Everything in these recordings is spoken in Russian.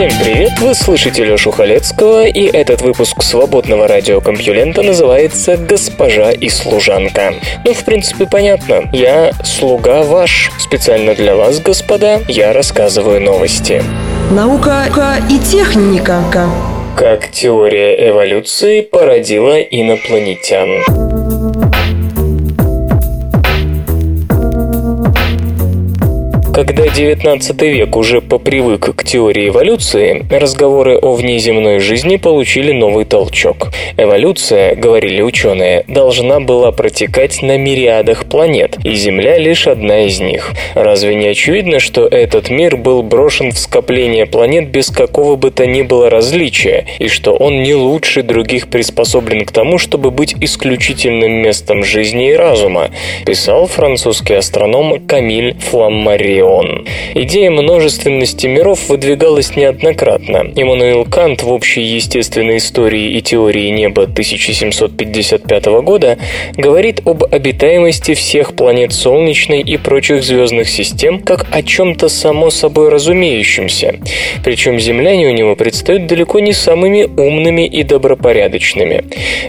Всем привет, вы слышите Лёшу Халецкого, и этот выпуск свободного радиокомпьюлента называется «Госпожа и служанка». Ну, в принципе, понятно. Я слуга ваш. Специально для вас, господа, я рассказываю новости. Наука и техника Как теория эволюции породила инопланетян. Когда XIX век уже попривык к теории эволюции, разговоры о внеземной жизни получили новый толчок. Эволюция, говорили ученые, должна была протекать на мириадах планет, и Земля лишь одна из них. Разве не очевидно, что этот мир был брошен в скопление планет без какого бы то ни было различия, и что он не лучше других приспособлен к тому, чтобы быть исключительным местом жизни и разума, писал французский астроном Камиль Фламмари Орион. Идея множественности миров выдвигалась неоднократно. Иммануил Кант в общей естественной истории и теории неба 1755 года говорит об обитаемости всех планет Солнечной и прочих звездных систем как о чем-то само собой разумеющемся. Причем земляне у него предстают далеко не самыми умными и добропорядочными.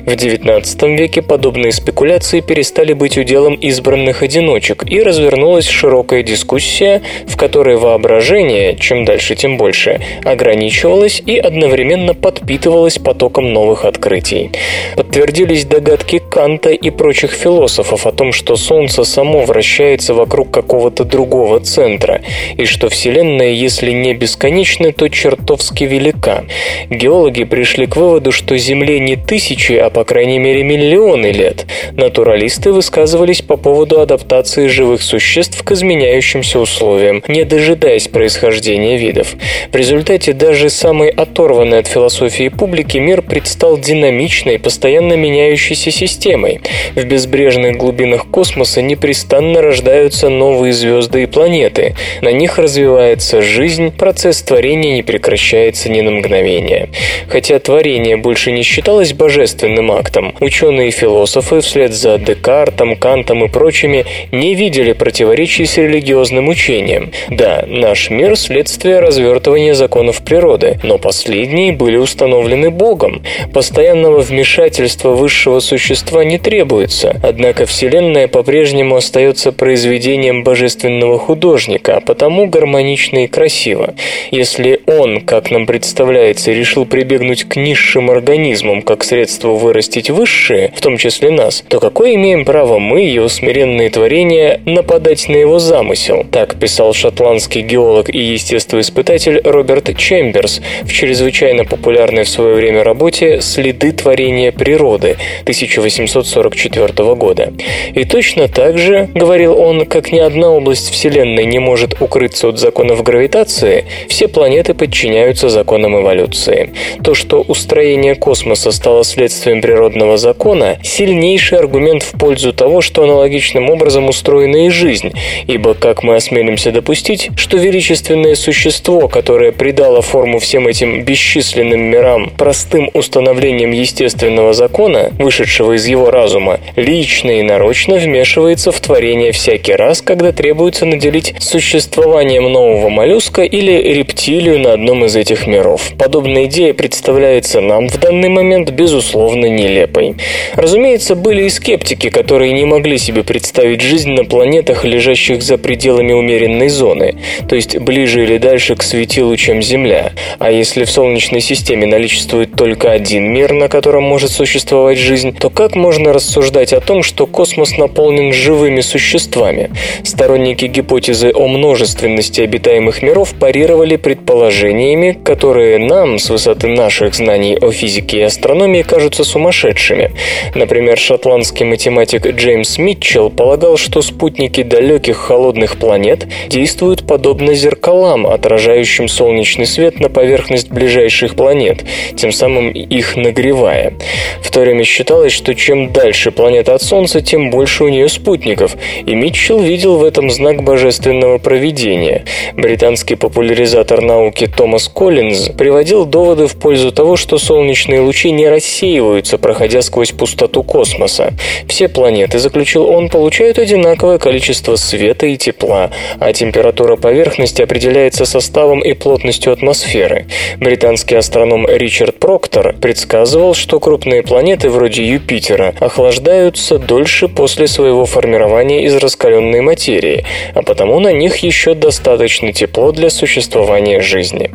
В XIX веке подобные спекуляции перестали быть уделом избранных одиночек, и развернулась широкая дискуссия дискуссия, в которой воображение, чем дальше тем больше, ограничивалось и одновременно подпитывалось потоком новых открытий. Подтвердились догадки Канта и прочих философов о том, что Солнце само вращается вокруг какого-то другого центра, и что Вселенная, если не бесконечна, то чертовски велика. Геологи пришли к выводу, что Земле не тысячи, а по крайней мере миллионы лет. Натуралисты высказывались по поводу адаптации живых существ к изменяющимся условиям условиям, не дожидаясь происхождения видов. В результате даже самой оторванной от философии публики мир предстал динамичной, постоянно меняющейся системой. В безбрежных глубинах космоса непрестанно рождаются новые звезды и планеты. На них развивается жизнь, процесс творения не прекращается ни на мгновение. Хотя творение больше не считалось божественным актом, ученые и философы вслед за Декартом, Кантом и прочими не видели противоречий с религиозным учением учением. Да, наш мир – следствие развертывания законов природы, но последние были установлены Богом. Постоянного вмешательства высшего существа не требуется, однако Вселенная по-прежнему остается произведением божественного художника, а потому гармонично и красиво. Если он, как нам представляется, решил прибегнуть к низшим организмам как средство вырастить высшие, в том числе нас, то какое имеем право мы, его смиренные творения, нападать на его замысел? Так так писал шотландский геолог и естествоиспытатель Роберт Чемберс в чрезвычайно популярной в свое время работе «Следы творения природы» 1844 года. И точно так же, говорил он, как ни одна область Вселенной не может укрыться от законов гравитации, все планеты подчиняются законам эволюции. То, что устроение космоса стало следствием природного закона, сильнейший аргумент в пользу того, что аналогичным образом устроена и жизнь, ибо, как мы осмелились осмелимся допустить, что величественное существо, которое придало форму всем этим бесчисленным мирам простым установлением естественного закона, вышедшего из его разума, лично и нарочно вмешивается в творение всякий раз, когда требуется наделить существованием нового моллюска или рептилию на одном из этих миров. Подобная идея представляется нам в данный момент безусловно нелепой. Разумеется, были и скептики, которые не могли себе представить жизнь на планетах, лежащих за пределами умеренности умеренной зоны, то есть ближе или дальше к светилу, чем Земля. А если в Солнечной системе наличествует только один мир, на котором может существовать жизнь, то как можно рассуждать о том, что космос наполнен живыми существами? Сторонники гипотезы о множественности обитаемых миров парировали предположениями, которые нам, с высоты наших знаний о физике и астрономии, кажутся сумасшедшими. Например, шотландский математик Джеймс Митчелл полагал, что спутники далеких холодных планет планет действуют подобно зеркалам, отражающим солнечный свет на поверхность ближайших планет, тем самым их нагревая. В то время считалось, что чем дальше планета от Солнца, тем больше у нее спутников, и Митчелл видел в этом знак божественного провидения. Британский популяризатор науки Томас Коллинз приводил доводы в пользу того, что солнечные лучи не рассеиваются, проходя сквозь пустоту космоса. Все планеты, заключил он, получают одинаковое количество света и тепла, а температура поверхности определяется составом и плотностью атмосферы. Британский астроном Ричард Проктор предсказывал, что крупные планеты вроде Юпитера охлаждаются дольше после своего формирования из раскаленной материи, а потому на них еще достаточно тепло для существования жизни.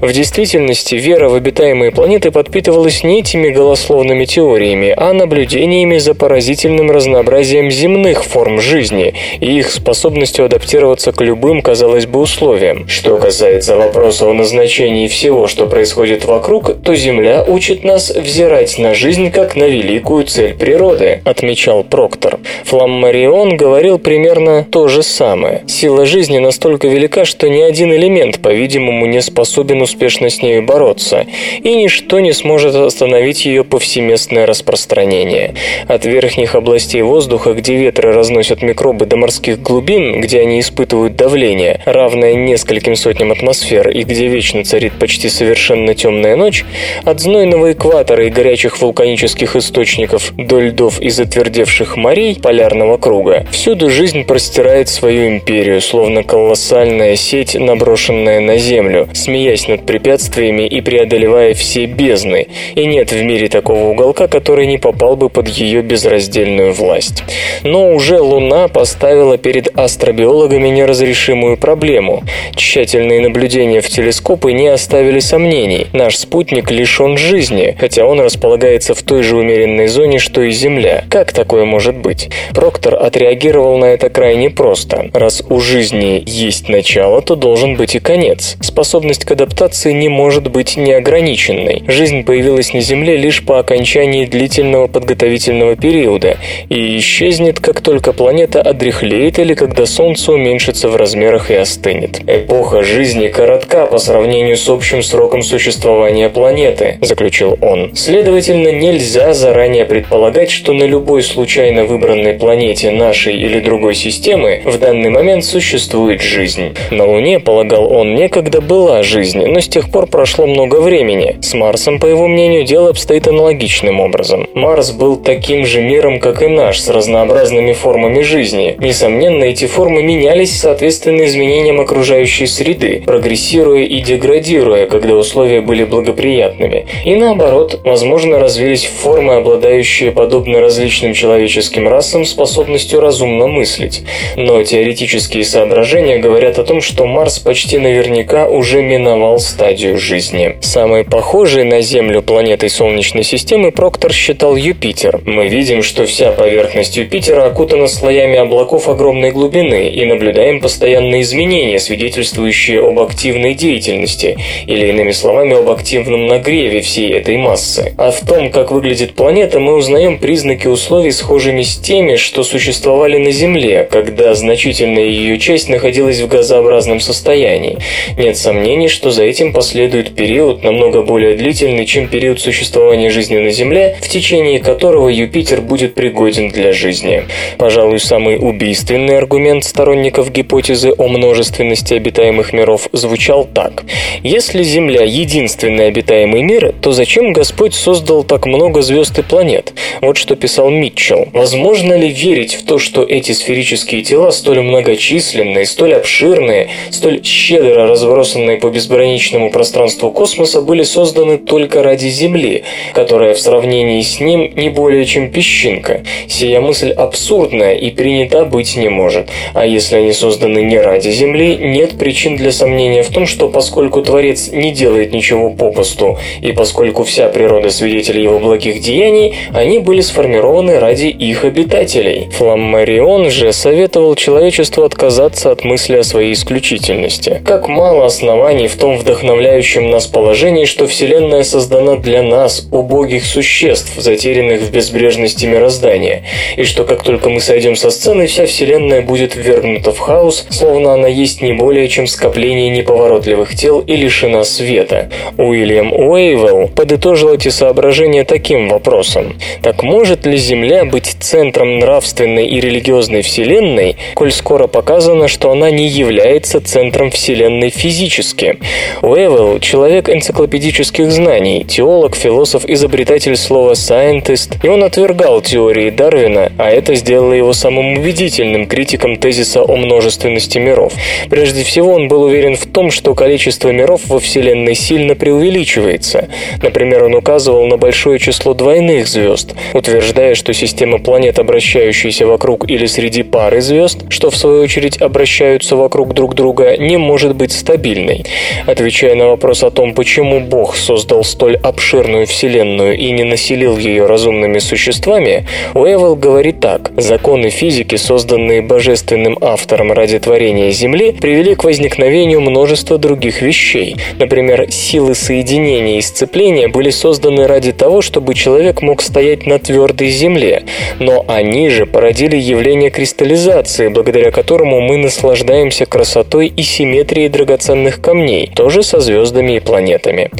В действительности вера в обитаемые планеты подпитывалась не этими голословными теориями, а наблюдениями за поразительным разнообразием земных форм жизни и их способностью адаптироваться к любым, казалось бы, условиям. Что касается вопроса о назначении всего, что происходит вокруг, то Земля учит нас взирать на жизнь как на великую цель природы, отмечал Проктор. Фламмарион говорил примерно то же самое. Сила жизни настолько велика, что ни один элемент, по-видимому, не способен успешно с ней бороться, и ничто не сможет остановить ее повсеместное распространение. От верхних областей воздуха, где ветры разносят микробы до морских глубин, где они испытывают давление, равное нескольким сотням атмосфер и где вечно царит почти совершенно темная ночь, от знойного экватора и горячих вулканических источников до льдов и затвердевших морей полярного круга, всюду жизнь простирает свою империю, словно колоссальная сеть, наброшенная на Землю, смеясь над препятствиями и преодолевая все бездны, и нет в мире такого уголка, который не попал бы под ее безраздельную власть. Но уже Луна поставила перед астробиологами неразрешимую проблему. Тщательные наблюдения в телескопы не оставили сомнений. Наш спутник лишен жизни, хотя он располагается в той же умеренной зоне, что и Земля. Как такое может быть? Проктор отреагировал на это крайне просто. Раз у жизни есть начало, то должен быть и конец. Способность к адаптации не может быть неограниченной. Жизнь появилась на Земле лишь по окончании длительного подготовительного периода и исчезнет, как только планета одряхлеет или когда Солнце уменьшится в размерах и остынет. Эпоха жизни коротка по сравнению с общим сроком существования планеты, заключил он. Следовательно, нельзя заранее предполагать, что на любой случайно выбранной планете нашей или другой системы в данный момент существует жизнь. На Луне, полагал он, некогда была жизнь, но с тех пор прошло много времени. С Марсом, по его мнению, дело обстоит аналогичным образом. Марс был таким же миром, как и наш, с разнообразными формами жизни. Несомненно, эти формы менялись соответственно изменениям окружающей среды, прогрессируя и деградируя, когда условия были благоприятными. И наоборот, возможно, развились формы, обладающие, подобно различным человеческим расам, способностью разумно мыслить. Но теоретические соображения говорят о том, что Марс почти наверняка уже миновал стадию жизни. Самой похожей на Землю планетой Солнечной системы Проктор считал Юпитер. Мы видим, что вся поверхность Юпитера окутана слоями облаков огромной глубины и наблюдаем постоянные изменения, свидетельствующие об активной деятельности, или иными словами, об активном нагреве всей этой массы. А в том, как выглядит планета, мы узнаем признаки условий, схожими с теми, что существовали на Земле, когда значительная ее часть находилась в газообразном состоянии. Нет сомнений, что за этим последует период, намного более длительный, чем период существования жизни на Земле, в течение которого Юпитер будет пригоден для жизни. Пожалуй, самый убийственный аргумент сторонников гипотезы о множественности обитаемых миров звучал так. Если Земля – единственный обитаемый мир, то зачем Господь создал так много звезд и планет? Вот что писал Митчелл. Возможно ли верить в то, что эти сферические тела, столь многочисленные, столь обширные, столь щедро разбросанные по безграничному пространству космоса, были созданы только ради Земли, которая в сравнении с ним не более чем песчинка? Сия мысль абсурдная и принята быть не может. А если они созданы не ради Земли, нет причин для сомнения в том, что поскольку Творец не делает ничего попусту, и поскольку вся природа свидетель его благих деяний, они были сформированы ради их обитателей. Фламмарион же советовал человечеству отказаться от мысли о своей исключительности. Как мало оснований в том вдохновляющем нас положении, что Вселенная создана для нас, убогих существ, затерянных в безбрежности мироздания, и что как только мы сойдем со сцены, вся Вселенная будет ввергнута в хаос, словно она есть не более чем скопление неповоротливых тел и лишена света. Уильям Уэйвелл подытожил эти соображения таким вопросом. Так может ли Земля быть центром нравственной и религиозной Вселенной, коль скоро показано, что она не является центром Вселенной физически? Уэйвелл – человек энциклопедических знаний, теолог, философ, изобретатель слова «scientist», и он отвергал теории Дарвина, а это сделало его самым убедительным критиком тезиса о множественности миров. Прежде всего, он был уверен в том, что количество миров во Вселенной сильно преувеличивается. Например, он указывал на большое число двойных звезд, утверждая, что система планет, обращающаяся вокруг или среди пары звезд, что в свою очередь обращаются вокруг друг друга, не может быть стабильной. Отвечая на вопрос о том, почему Бог создал столь обширную Вселенную и не населил ее разумными существами, Уэвелл говорит так. Законы физики, созданные божественным автором ради творения Земли, привели к возникновению множества других вещей. Например, силы соединения и сцепления были созданы ради того, чтобы человек мог стоять на твердой земле, но они же породили явление кристаллизации, благодаря которому мы наслаждаемся красотой и симметрией драгоценных камней, тоже со звездами и планетами.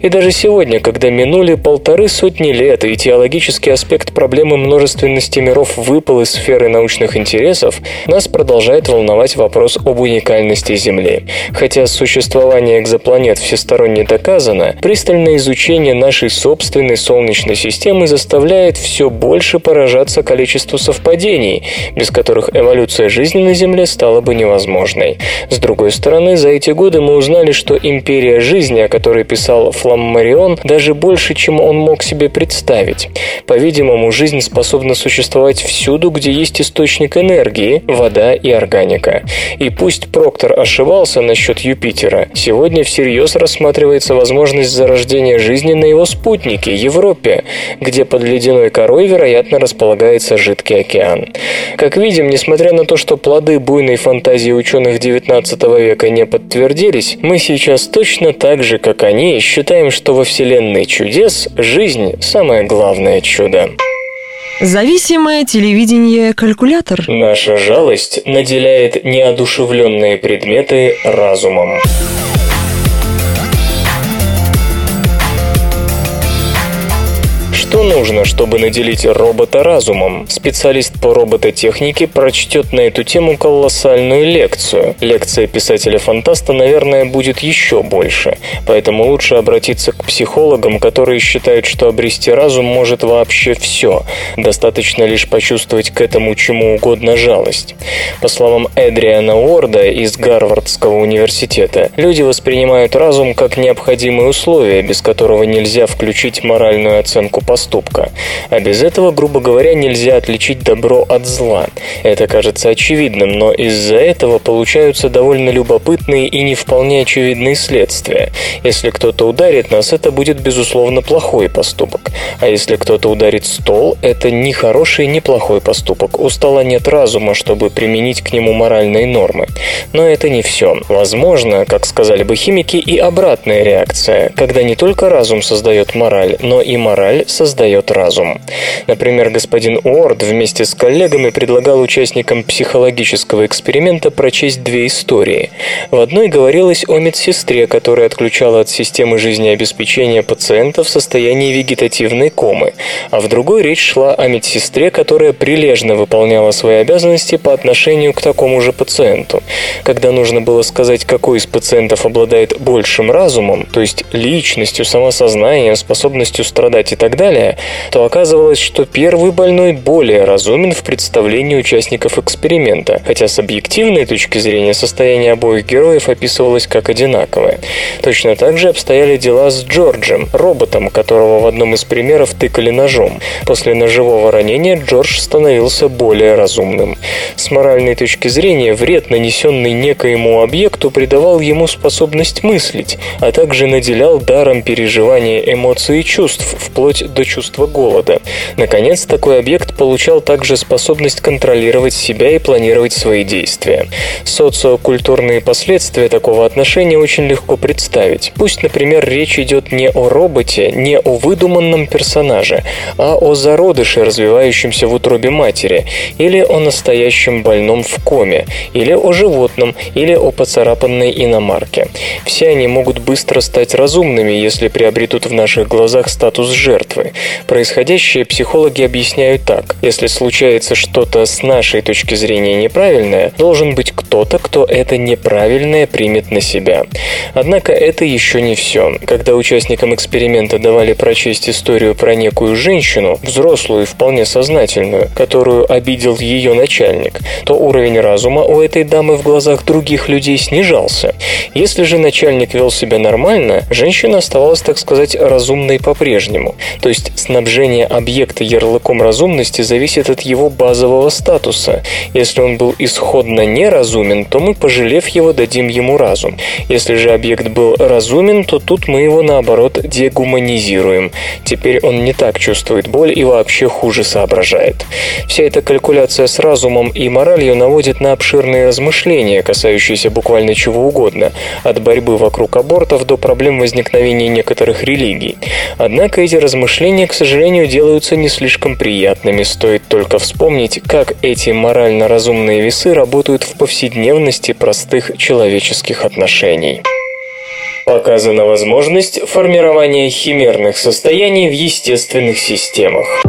И даже сегодня, когда минули полторы сотни лет, и теологический аспект проблемы множественности миров выпал из сферы научных интересов, нас продолжает волновать вопрос об уникальности Земли. Хотя существование экзопланет всесторонне доказано, пристальное изучение нашей собственной Солнечной системы заставляет все больше поражаться количеству совпадений, без которых эволюция жизни на Земле стала бы невозможной. С другой стороны, за эти годы мы узнали, что империя жизни, о которой писал Фламмарион, даже больше, чем он мог себе представить. По-видимому, жизнь способна существовать всюду, где есть источник энергии, вода и органика. И пусть Проктор ошибался насчет Юпитера, сегодня всерьез рассматривается возможность зарождения жизни на его спутнике, Европе, где под ледяной корой, вероятно, располагается жидкий океан. Как видим, несмотря на то, что плоды буйной фантазии ученых XIX века не подтвердились, мы сейчас точно так же, как они, считаем, что во Вселенной чудес жизнь – самое главное чудо. Зависимое телевидение-калькулятор. Наша жалость наделяет неодушевленные предметы разумом. Что нужно, чтобы наделить робота разумом? Специалист по робототехнике прочтет на эту тему колоссальную лекцию. Лекция писателя-фантаста, наверное, будет еще больше. Поэтому лучше обратиться к психологам, которые считают, что обрести разум может вообще все. Достаточно лишь почувствовать к этому чему угодно жалость. По словам Эдриана Уорда из Гарвардского университета, люди воспринимают разум как необходимое условие, без которого нельзя включить моральную оценку поступка поступка. А без этого, грубо говоря, нельзя отличить добро от зла. Это кажется очевидным, но из-за этого получаются довольно любопытные и не вполне очевидные следствия. Если кто-то ударит нас, это будет, безусловно, плохой поступок. А если кто-то ударит стол, это ни хороший, ни плохой поступок. У стола нет разума, чтобы применить к нему моральные нормы. Но это не все. Возможно, как сказали бы химики, и обратная реакция, когда не только разум создает мораль, но и мораль создает создает разум. Например, господин Уорд вместе с коллегами предлагал участникам психологического эксперимента прочесть две истории. В одной говорилось о медсестре, которая отключала от системы жизнеобеспечения пациента в состоянии вегетативной комы, а в другой речь шла о медсестре, которая прилежно выполняла свои обязанности по отношению к такому же пациенту. Когда нужно было сказать, какой из пациентов обладает большим разумом, то есть личностью, самосознанием, способностью страдать и так далее, далее, то оказывалось, что первый больной более разумен в представлении участников эксперимента, хотя с объективной точки зрения состояние обоих героев описывалось как одинаковое. Точно так же обстояли дела с Джорджем, роботом, которого в одном из примеров тыкали ножом. После ножевого ранения Джордж становился более разумным. С моральной точки зрения вред, нанесенный некоему объекту, придавал ему способность мыслить, а также наделял даром переживания эмоций и чувств, вплоть до чувство голода. Наконец, такой объект получал также способность контролировать себя и планировать свои действия. Социокультурные последствия такого отношения очень легко представить. Пусть, например, речь идет не о роботе, не о выдуманном персонаже, а о зародыше, развивающемся в утробе матери, или о настоящем больном в коме, или о животном, или о поцарапанной иномарке. Все они могут быстро стать разумными, если приобретут в наших глазах статус жертвы. Происходящее психологи объясняют так. Если случается что-то с нашей точки зрения неправильное, должен быть кто-то, кто это неправильное примет на себя. Однако это еще не все. Когда участникам эксперимента давали прочесть историю про некую женщину, взрослую и вполне сознательную, которую обидел ее начальник, то уровень разума у этой дамы в глазах других людей снижался. Если же начальник вел себя нормально, женщина оставалась, так сказать, разумной по-прежнему. То есть снабжение объекта ярлыком разумности зависит от его базового статуса. Если он был исходно неразумен, то мы, пожалев его, дадим ему разум. Если же объект был разумен, то тут мы его, наоборот, дегуманизируем. Теперь он не так чувствует боль и вообще хуже соображает. Вся эта калькуляция с разумом и моралью наводит на обширные размышления, касающиеся буквально чего угодно, от борьбы вокруг абортов до проблем возникновения некоторых религий. Однако эти размышления, к сожалению, делаются не слишком приятными, стоит только вспомнить, как эти морально разумные весы работают в повседневности простых человеческих отношений. Показана возможность формирования химерных состояний в естественных системах.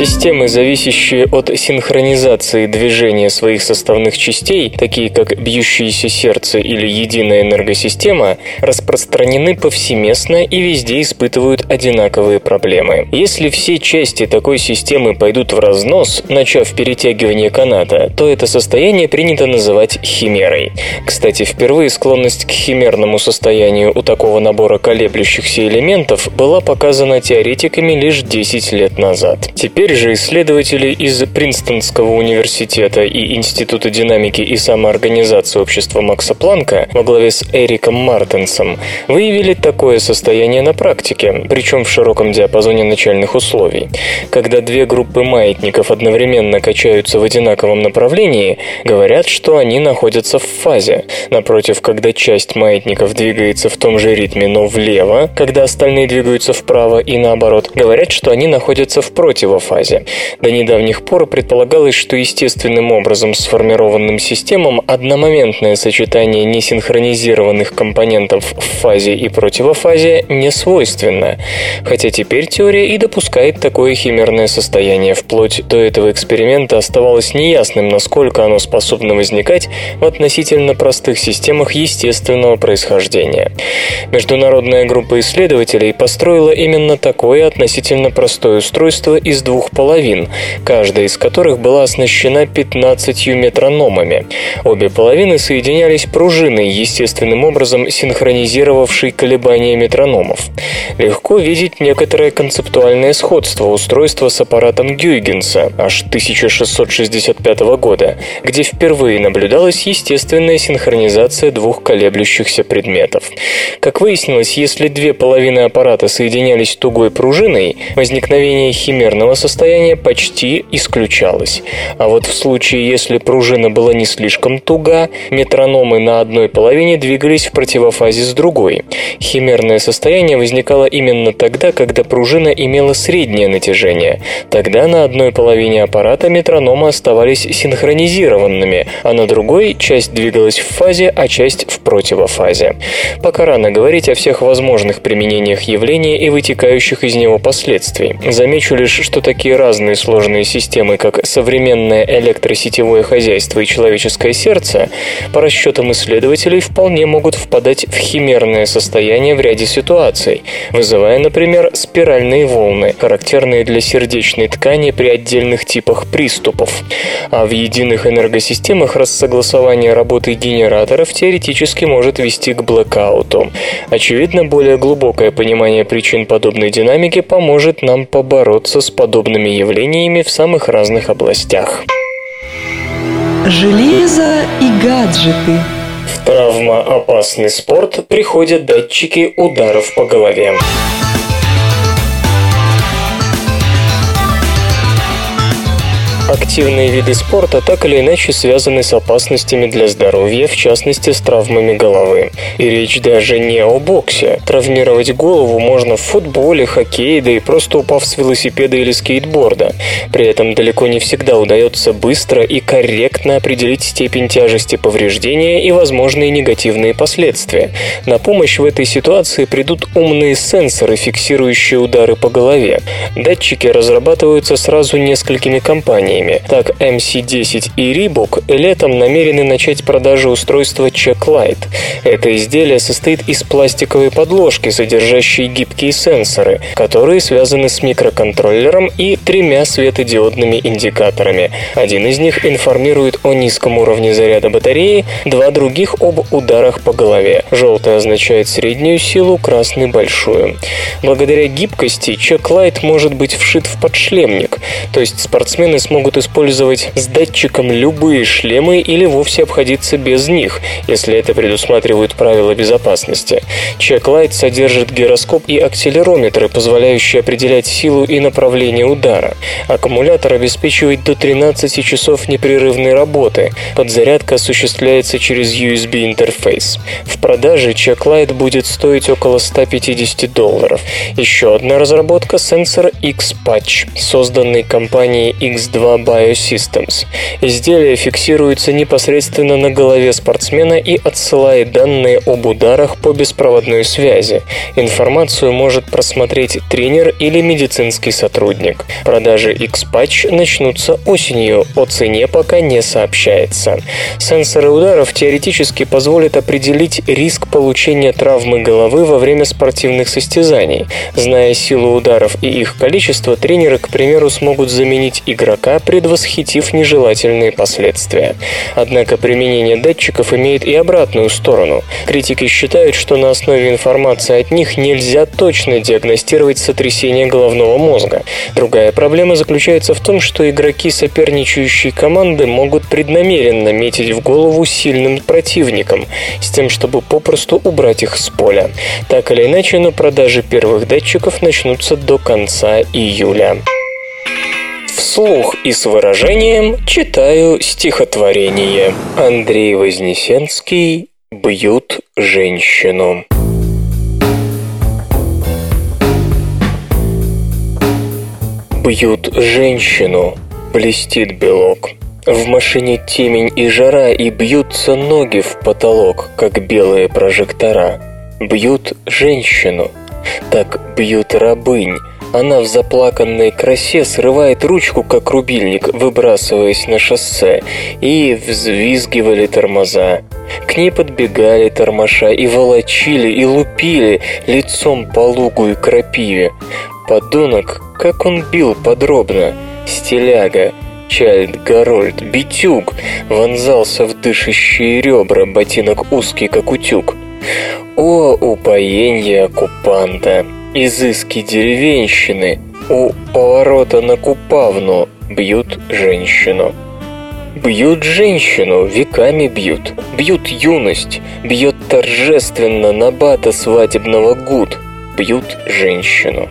Системы, зависящие от синхронизации движения своих составных частей, такие как бьющееся сердце или единая энергосистема, распространены повсеместно и везде испытывают одинаковые проблемы. Если все части такой системы пойдут в разнос, начав перетягивание каната, то это состояние принято называть химерой. Кстати, впервые склонность к химерному состоянию у такого набора колеблющихся элементов была показана теоретиками лишь 10 лет назад. Теперь Теперь же исследователи из Принстонского университета и Института динамики и самоорганизации общества Макса Планка во главе с Эриком Мартенсом выявили такое состояние на практике, причем в широком диапазоне начальных условий. Когда две группы маятников одновременно качаются в одинаковом направлении, говорят, что они находятся в фазе. Напротив, когда часть маятников двигается в том же ритме, но влево, когда остальные двигаются вправо и наоборот, говорят, что они находятся в противофазе фазе. До недавних пор предполагалось, что естественным образом сформированным системам одномоментное сочетание несинхронизированных компонентов в фазе и противофазе не свойственно, хотя теперь теория и допускает такое химерное состояние. Вплоть до этого эксперимента оставалось неясным, насколько оно способно возникать в относительно простых системах естественного происхождения. Международная группа исследователей построила именно такое относительно простое устройство из двух двух половин, каждая из которых была оснащена 15 метрономами. Обе половины соединялись пружиной, естественным образом синхронизировавшей колебания метрономов. Легко видеть некоторое концептуальное сходство устройства с аппаратом Гюйгенса аж 1665 года, где впервые наблюдалась естественная синхронизация двух колеблющихся предметов. Как выяснилось, если две половины аппарата соединялись тугой пружиной, возникновение химерного состояния состояние почти исключалось. А вот в случае, если пружина была не слишком туга, метрономы на одной половине двигались в противофазе с другой. Химерное состояние возникало именно тогда, когда пружина имела среднее натяжение. Тогда на одной половине аппарата метрономы оставались синхронизированными, а на другой часть двигалась в фазе, а часть в противофазе. Пока рано говорить о всех возможных применениях явления и вытекающих из него последствий. Замечу лишь, что такие такие разные сложные системы, как современное электросетевое хозяйство и человеческое сердце, по расчетам исследователей вполне могут впадать в химерное состояние в ряде ситуаций, вызывая, например, спиральные волны, характерные для сердечной ткани при отдельных типах приступов. А в единых энергосистемах рассогласование работы генераторов теоретически может вести к блэкауту. Очевидно, более глубокое понимание причин подобной динамики поможет нам побороться с подобными подобными явлениями в самых разных областях. Железо и гаджеты – В травмоопасный спорт приходят датчики ударов по голове. Активные виды спорта так или иначе связаны с опасностями для здоровья, в частности с травмами головы. И речь даже не о боксе. Травмировать голову можно в футболе, хоккее, да и просто упав с велосипеда или скейтборда. При этом далеко не всегда удается быстро и корректно определить степень тяжести повреждения и возможные негативные последствия. На помощь в этой ситуации придут умные сенсоры, фиксирующие удары по голове. Датчики разрабатываются сразу несколькими компаниями компаниями. Так, MC10 и Reebok летом намерены начать продажу устройства Checklight. Это изделие состоит из пластиковой подложки, содержащей гибкие сенсоры, которые связаны с микроконтроллером и тремя светодиодными индикаторами. Один из них информирует о низком уровне заряда батареи, два других об ударах по голове. Желтый означает среднюю силу, красный – большую. Благодаря гибкости Checklight может быть вшит в подшлемник, то есть спортсмены смогут могут использовать с датчиком любые шлемы или вовсе обходиться без них, если это предусматривают правила безопасности. Чеклайт содержит гироскоп и акселерометры, позволяющие определять силу и направление удара. Аккумулятор обеспечивает до 13 часов непрерывной работы. Подзарядка осуществляется через USB-интерфейс. В продаже Чеклайт будет стоить около 150 долларов. Еще одна разработка – сенсор X-Patch, созданный компанией X2 Biosystems. Изделие фиксируется непосредственно на голове спортсмена и отсылает данные об ударах по беспроводной связи. Информацию может просмотреть тренер или медицинский сотрудник. Продажи X-Patch начнутся осенью, о цене пока не сообщается. Сенсоры ударов теоретически позволят определить риск получения травмы головы во время спортивных состязаний. Зная силу ударов и их количество, тренеры, к примеру, смогут заменить игрока предвосхитив нежелательные последствия. Однако применение датчиков имеет и обратную сторону. Критики считают, что на основе информации от них нельзя точно диагностировать сотрясение головного мозга. Другая проблема заключается в том, что игроки соперничающей команды могут преднамеренно метить в голову сильным противникам, с тем, чтобы попросту убрать их с поля. Так или иначе, но продажи первых датчиков начнутся до конца июля. Вслух и с выражением читаю стихотворение. Андрей Вознесенский «Бьют женщину». Бьют женщину, блестит белок. В машине темень и жара, и бьются ноги в потолок, как белые прожектора. Бьют женщину, так бьют рабынь, она в заплаканной красе срывает ручку, как рубильник, выбрасываясь на шоссе, и взвизгивали тормоза. К ней подбегали тормоша и волочили, и лупили лицом по лугу и крапиве. Подонок, как он бил подробно. Стиляга, Чайльд-Гарольд, битюг вонзался в дышащие ребра, ботинок узкий, как утюг. О, упоенье оккупанта! Изыски деревенщины у поворота на Купавну бьют женщину. Бьют женщину, веками бьют, бьют юность, бьет торжественно набата свадебного гуд, бьют женщину.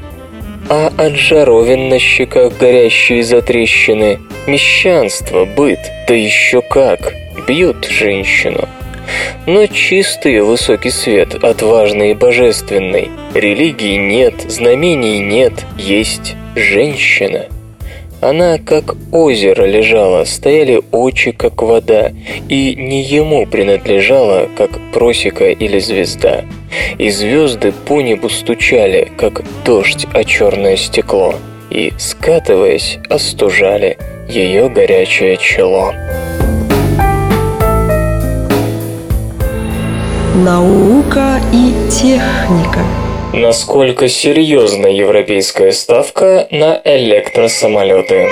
А от жаровин на щеках горящие затрещины, мещанство, быт, да еще как, бьют женщину. Но чистый высокий свет, отважный и божественный. Религии нет, знамений нет, есть женщина. Она как озеро лежала, стояли очи, как вода, и не ему принадлежала, как просека или звезда. И звезды по небу стучали, как дождь о черное стекло, и, скатываясь, остужали ее горячее чело. Наука и техника. Насколько серьезна европейская ставка на электросамолеты?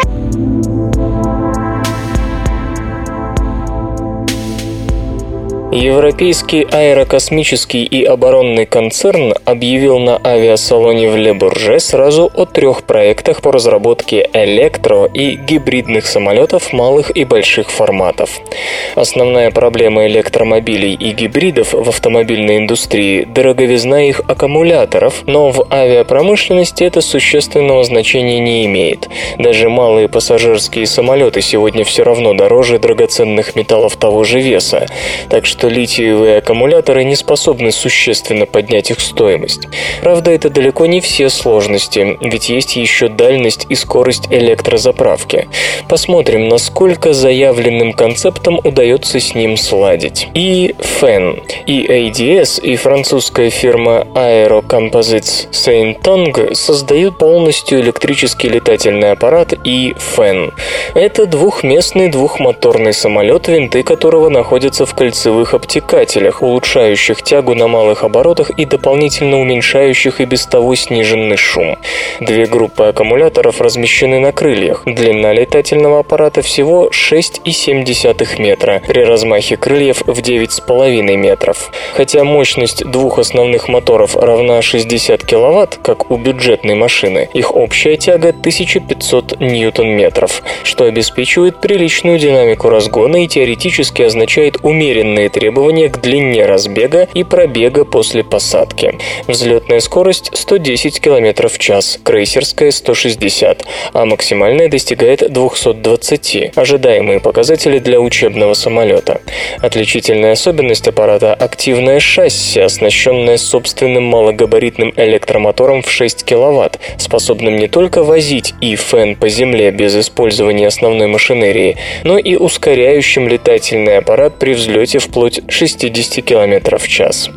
Европейский аэрокосмический и оборонный концерн объявил на авиасалоне в Ле-Бурже сразу о трех проектах по разработке электро- и гибридных самолетов малых и больших форматов. Основная проблема электромобилей и гибридов в автомобильной индустрии – дороговизна их аккумуляторов, но в авиапромышленности это существенного значения не имеет. Даже малые пассажирские самолеты сегодня все равно дороже драгоценных металлов того же веса, так что что литиевые аккумуляторы не способны существенно поднять их стоимость. Правда, это далеко не все сложности, ведь есть еще дальность и скорость электрозаправки. Посмотрим, насколько заявленным концептом удается с ним сладить. И FEN. И ADS, и французская фирма Aero Composites Saint-Tong создают полностью электрический летательный аппарат и FEN. Это двухместный двухмоторный самолет, винты которого находятся в кольцевых кольцевых обтекателях, улучшающих тягу на малых оборотах и дополнительно уменьшающих и без того сниженный шум. Две группы аккумуляторов размещены на крыльях. Длина летательного аппарата всего 6,7 метра, при размахе крыльев в 9,5 метров. Хотя мощность двух основных моторов равна 60 кВт, как у бюджетной машины, их общая тяга 1500 ньютон-метров, что обеспечивает приличную динамику разгона и теоретически означает умеренные требования к длине разбега и пробега после посадки. Взлетная скорость 110 км в час, крейсерская 160, а максимальная достигает 220, ожидаемые показатели для учебного самолета. Отличительная особенность аппарата – активное шасси, оснащенное собственным малогабаритным электромотором в 6 кВт, способным не только возить и фен по земле без использования основной машинерии, но и ускоряющим летательный аппарат при взлете вплоть вплоть 60 км в час.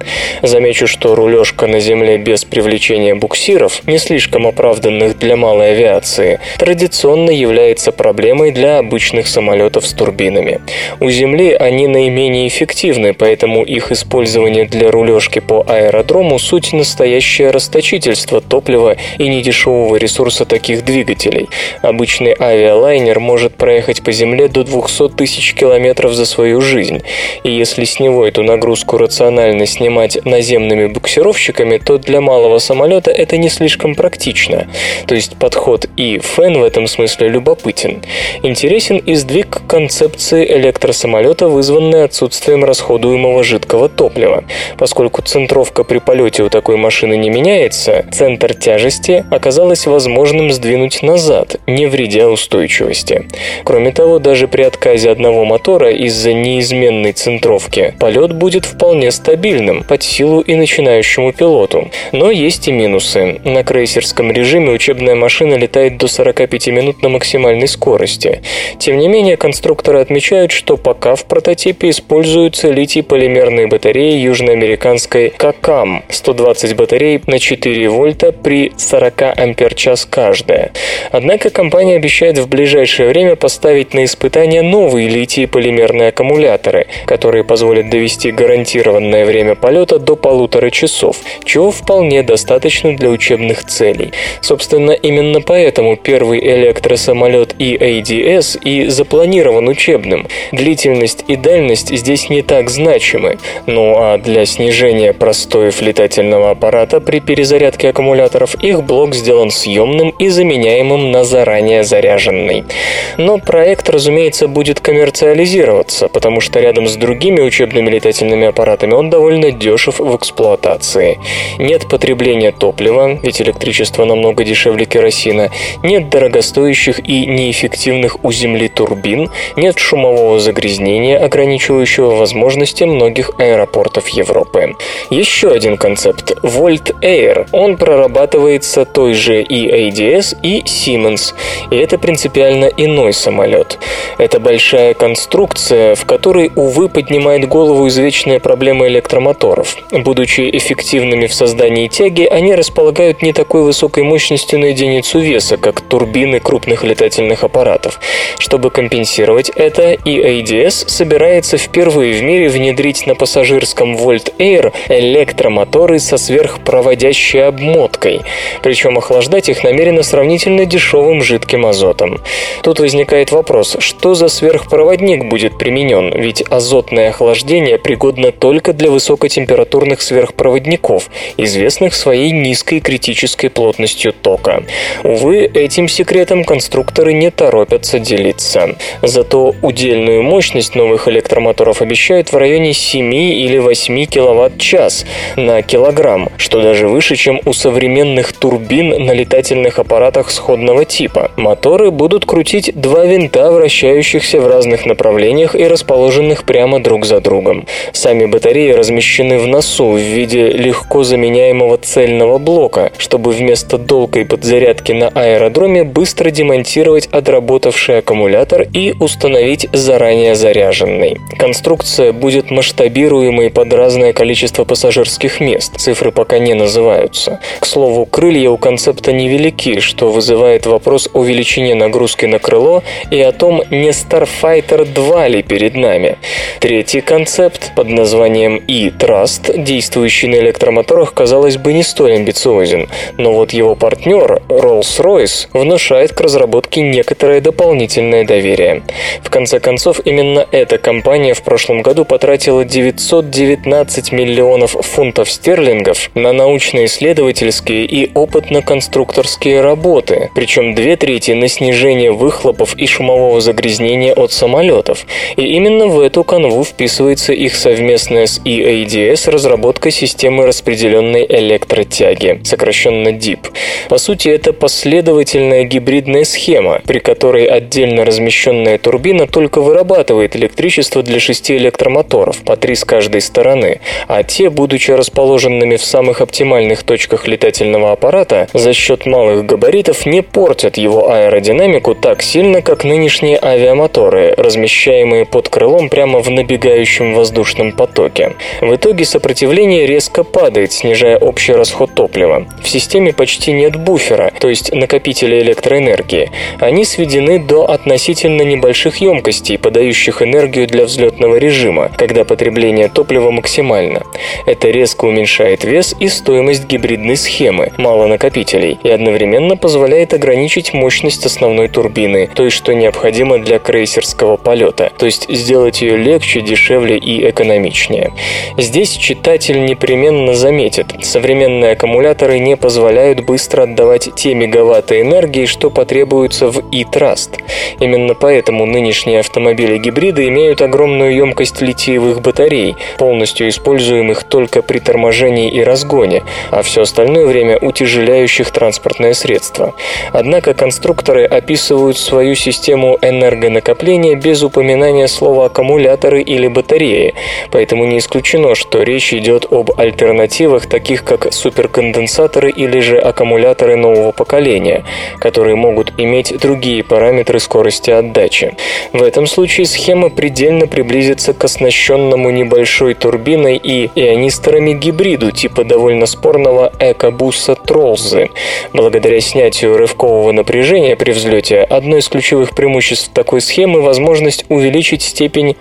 Замечу, что рулежка на Земле без привлечения буксиров, не слишком оправданных для малой авиации, традиционно является проблемой для обычных самолетов с турбинами. У Земли они наименее эффективны, поэтому их использование для рулежки по аэродрому – суть настоящее расточительство топлива и недешевого ресурса таких двигателей. Обычный авиалайнер может проехать по Земле до 200 тысяч километров за свою жизнь, и если если с него эту нагрузку рационально снимать наземными буксировщиками, то для малого самолета это не слишком практично. То есть подход и фэн в этом смысле любопытен. Интересен и сдвиг концепции электросамолета, вызванный отсутствием расходуемого жидкого топлива. Поскольку центровка при полете у такой машины не меняется, центр тяжести оказалось возможным сдвинуть назад, не вредя устойчивости. Кроме того, даже при отказе одного мотора из-за неизменной центровки установке, полет будет вполне стабильным, под силу и начинающему пилоту. Но есть и минусы. На крейсерском режиме учебная машина летает до 45 минут на максимальной скорости. Тем не менее, конструкторы отмечают, что пока в прототипе используются литий-полимерные батареи южноамериканской КАКАМ 120 батарей на 4 вольта при 40 ампер-час каждая. Однако компания обещает в ближайшее время поставить на испытание новые литий-полимерные аккумуляторы, которые позволит довести гарантированное время полета до полутора часов, чего вполне достаточно для учебных целей. Собственно, именно поэтому первый электросамолет EADS и запланирован учебным. Длительность и дальность здесь не так значимы. Ну а для снижения простоев летательного аппарата при перезарядке аккумуляторов их блок сделан съемным и заменяемым на заранее заряженный. Но проект, разумеется, будет коммерциализироваться, потому что рядом с другими другими учебными летательными аппаратами он довольно дешев в эксплуатации. Нет потребления топлива, ведь электричество намного дешевле керосина, нет дорогостоящих и неэффективных у Земли турбин, нет шумового загрязнения, ограничивающего возможности многих аэропортов Европы. Еще один концепт – Volt Air. Он прорабатывается той же и ADS, и Siemens, и это принципиально иной самолет. Это большая конструкция, в которой, увы, поднимается поднимает голову извечная проблема электромоторов. Будучи эффективными в создании тяги, они располагают не такой высокой мощностью на единицу веса, как турбины крупных летательных аппаратов. Чтобы компенсировать это, EADS собирается впервые в мире внедрить на пассажирском Volt Air электромоторы со сверхпроводящей обмоткой. Причем охлаждать их намерено сравнительно дешевым жидким азотом. Тут возникает вопрос, что за сверхпроводник будет применен, ведь азотная охлаждения пригодна только для высокотемпературных сверхпроводников, известных своей низкой критической плотностью тока. Увы, этим секретом конструкторы не торопятся делиться. Зато удельную мощность новых электромоторов обещают в районе 7 или 8 кВт-час на килограмм, что даже выше, чем у современных турбин на летательных аппаратах сходного типа. Моторы будут крутить два винта, вращающихся в разных направлениях и расположенных прямо друг за другом. Сами батареи размещены в носу в виде легко заменяемого цельного блока, чтобы вместо долгой подзарядки на аэродроме быстро демонтировать отработавший аккумулятор и установить заранее заряженный. Конструкция будет масштабируемой под разное количество пассажирских мест. Цифры пока не называются. К слову, крылья у концепта невелики, что вызывает вопрос о величине нагрузки на крыло и о том, не Starfighter 2 ли перед нами. Третий концепт под названием E-Trust, действующий на электромоторах, казалось бы, не столь амбициозен, но вот его партнер Rolls-Royce внушает к разработке некоторое дополнительное доверие. В конце концов, именно эта компания в прошлом году потратила 919 миллионов фунтов стерлингов на научно-исследовательские и опытно-конструкторские работы, причем две трети на снижение выхлопов и шумового загрязнения от самолетов. И именно в эту канву вписывается их совместная с EADS разработка системы распределенной электротяги, сокращенно DIP. По сути, это последовательная гибридная схема, при которой отдельно размещенная турбина только вырабатывает электричество для шести электромоторов, по три с каждой стороны, а те, будучи расположенными в самых оптимальных точках летательного аппарата, за счет малых габаритов не портят его аэродинамику так сильно, как нынешние авиамоторы, размещаемые под крылом прямо в набегающем воздушном потоке. В итоге сопротивление резко падает, снижая общий расход топлива. В системе почти нет буфера, то есть накопителя электроэнергии. Они сведены до относительно небольших емкостей, подающих энергию для взлетного режима, когда потребление топлива максимально. Это резко уменьшает вес и стоимость гибридной схемы, мало накопителей, и одновременно позволяет ограничить мощность основной турбины, той, что необходимо для крейсерского полета, то есть сделать ее легче, дешевле и экономичнее. Здесь читатель непременно заметит, современные аккумуляторы не позволяют быстро отдавать те мегаватты энергии, что потребуются в e-Trust. Именно поэтому нынешние автомобили-гибриды имеют огромную емкость литиевых батарей, полностью используемых только при торможении и разгоне, а все остальное время утяжеляющих транспортное средство. Однако конструкторы описывают свою систему энергонакопления без упоминания слова аккумуляторы или батареи, поэтому не исключено, что речь идет об альтернативах, таких как суперконденсаторы или же аккумуляторы нового поколения, которые могут иметь другие параметры скорости отдачи. В этом случае схема предельно приблизится к оснащенному небольшой турбиной и ионисторами гибриду типа довольно спорного экобуса Троллзы. Благодаря снятию рывкового напряжения при взлете, одно из ключевых преимуществ такой схемы – возможность увеличить степень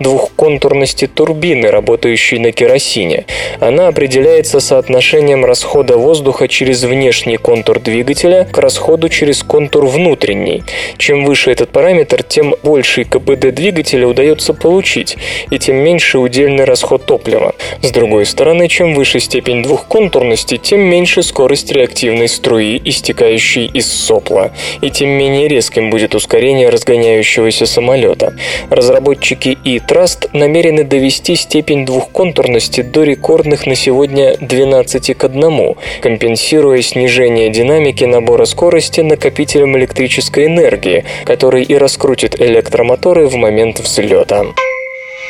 двухконтурности турбины, работающей на керосине. Она определяется соотношением расхода воздуха через внешний контур двигателя к расходу через контур внутренний. Чем выше этот параметр, тем больший КПД двигателя удается получить, и тем меньше удельный расход топлива. С другой стороны, чем выше степень двухконтурности, тем меньше скорость реактивной струи, истекающей из сопла, и тем менее резким будет ускорение разгоняющегося самолета. Разработчики e-Trust намерены довести степень двухконтурности до рекордных на сегодня 12 к 1, компенсируя снижение динамики набора скорости накопителем электрической энергии, который и раскрутит электромоторы в момент взлета.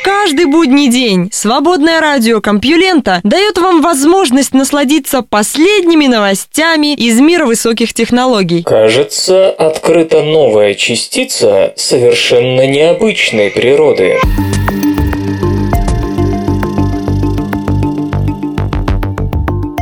Каждый будний день свободное радио Компьюлента дает вам возможность насладиться последними новостями из мира высоких технологий. Кажется, открыта новая частица совершенно необычной природы.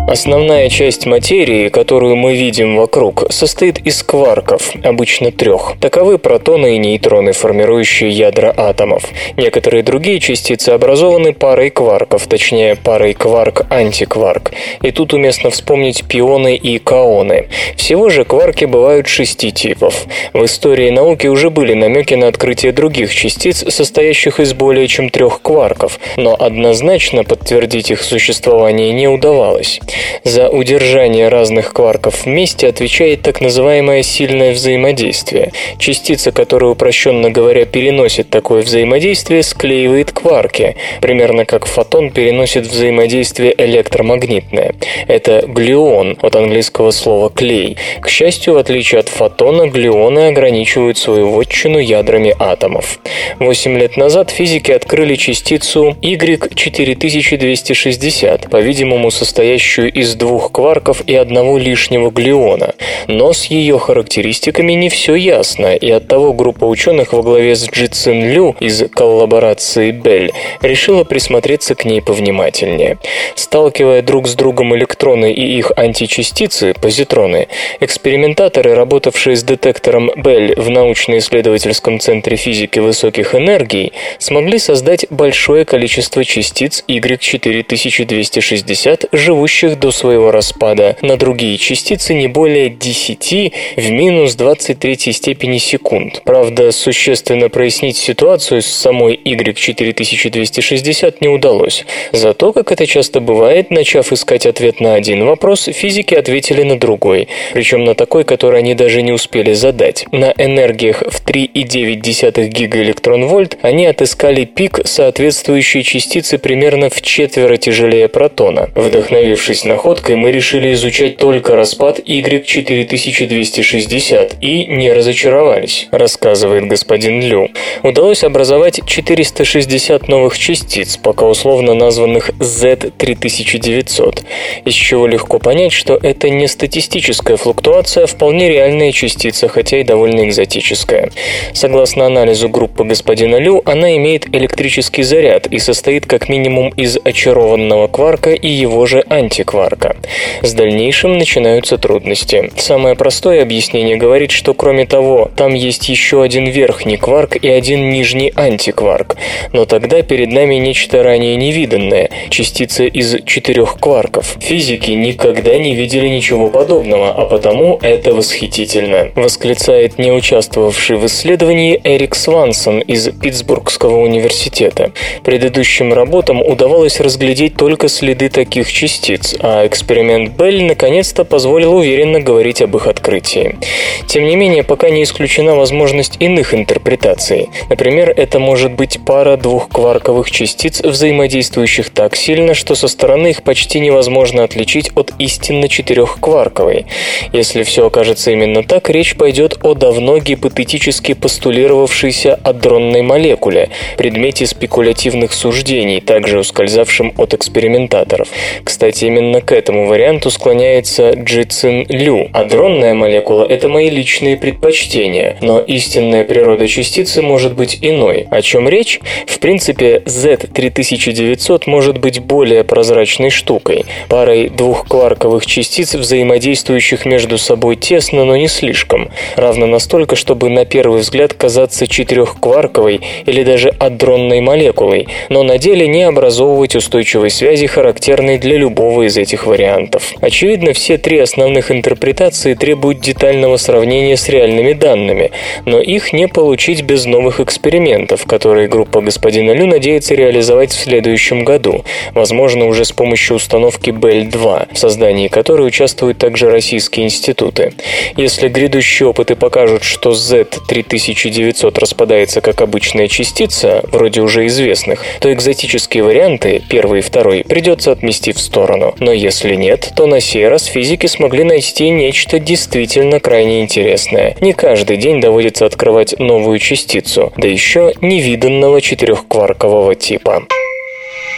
Основная часть материи, которую мы видим вокруг, состоит из кварков, обычно трех. Таковы протоны и нейтроны, формирующие ядра атомов. Некоторые другие частицы образованы парой кварков, точнее парой кварк-антикварк. И тут уместно вспомнить пионы и каоны. Всего же кварки бывают шести типов. В истории науки уже были намеки на открытие других частиц, состоящих из более чем трех кварков, но однозначно подтвердить их существование не удавалось. За удержание разных кварков вместе отвечает так называемое сильное взаимодействие. Частица, которая, упрощенно говоря, переносит такое взаимодействие, склеивает кварки, примерно как фотон переносит взаимодействие электромагнитное. Это глюон, от английского слова «клей». К счастью, в отличие от фотона, глюоны ограничивают свою вотчину ядрами атомов. Восемь лет назад физики открыли частицу Y4260, по-видимому, состоящую из двух кварков и одного лишнего глюона. Но с ее характеристиками не все ясно, и оттого группа ученых во главе с Джи Лю из коллаборации Бель решила присмотреться к ней повнимательнее. Сталкивая друг с другом электроны и их античастицы, позитроны, экспериментаторы, работавшие с детектором Бель в научно-исследовательском центре физики высоких энергий, смогли создать большое количество частиц Y4260, живущих до своего распада на другие частицы не более 10 в минус 23 степени секунд. Правда, существенно прояснить ситуацию с самой Y4260 не удалось. Зато, как это часто бывает, начав искать ответ на один вопрос, физики ответили на другой, причем на такой, который они даже не успели задать. На энергиях в 3,9 гигаэлектрон-вольт они отыскали пик, соответствующий частице примерно в четверо тяжелее протона. Вдохновившись находкой, мы решили изучать только распад Y4260 и не разочаровались, рассказывает господин Лю. Удалось образовать 460 новых частиц, пока условно названных Z3900, из чего легко понять, что это не статистическая флуктуация, а вполне реальная частица, хотя и довольно экзотическая. Согласно анализу группы господина Лю, она имеет электрический заряд и состоит как минимум из очарованного кварка и его же антикварка. С дальнейшим начинаются трудности. Самое простое объяснение говорит, что кроме того, там есть еще один верхний кварк и один нижний антикварк. Но тогда перед нами нечто ранее невиданное – частица из четырех кварков. Физики никогда не видели ничего подобного, а потому это восхитительно, восклицает не участвовавший в исследовании Эрик Свансон из Питтсбургского университета. Предыдущим работам удавалось разглядеть только следы таких частиц, эксперимент Белль наконец-то позволил уверенно говорить об их открытии. Тем не менее, пока не исключена возможность иных интерпретаций. Например, это может быть пара двухкварковых частиц, взаимодействующих так сильно, что со стороны их почти невозможно отличить от истинно четырехкварковой. Если все окажется именно так, речь пойдет о давно гипотетически постулировавшейся адронной молекуле, предмете спекулятивных суждений, также ускользавшем от экспериментаторов. Кстати, именно к этому варианту склоняется Джицин Лю. Адронная молекула – это мои личные предпочтения, но истинная природа частицы может быть иной. О чем речь? В принципе, Z3900 может быть более прозрачной штукой, парой двухкварковых частиц, взаимодействующих между собой тесно, но не слишком, равно настолько, чтобы на первый взгляд казаться четырехкварковой или даже адронной молекулой, но на деле не образовывать устойчивой связи, характерной для любого из этих вариантов. Очевидно, все три основных интерпретации требуют детального сравнения с реальными данными, но их не получить без новых экспериментов, которые группа господина Лю надеется реализовать в следующем году, возможно, уже с помощью установки Бель-2, в создании которой участвуют также российские институты. Если грядущие опыты покажут, что Z3900 распадается как обычная частица, вроде уже известных, то экзотические варианты, первый и второй, придется отмести в сторону. Но если нет, то на сей раз физики смогли найти нечто действительно крайне интересное. Не каждый день доводится открывать новую частицу, да еще невиданного четырехкваркового типа.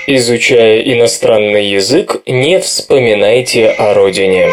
Изучая иностранный язык, не вспоминайте о родине.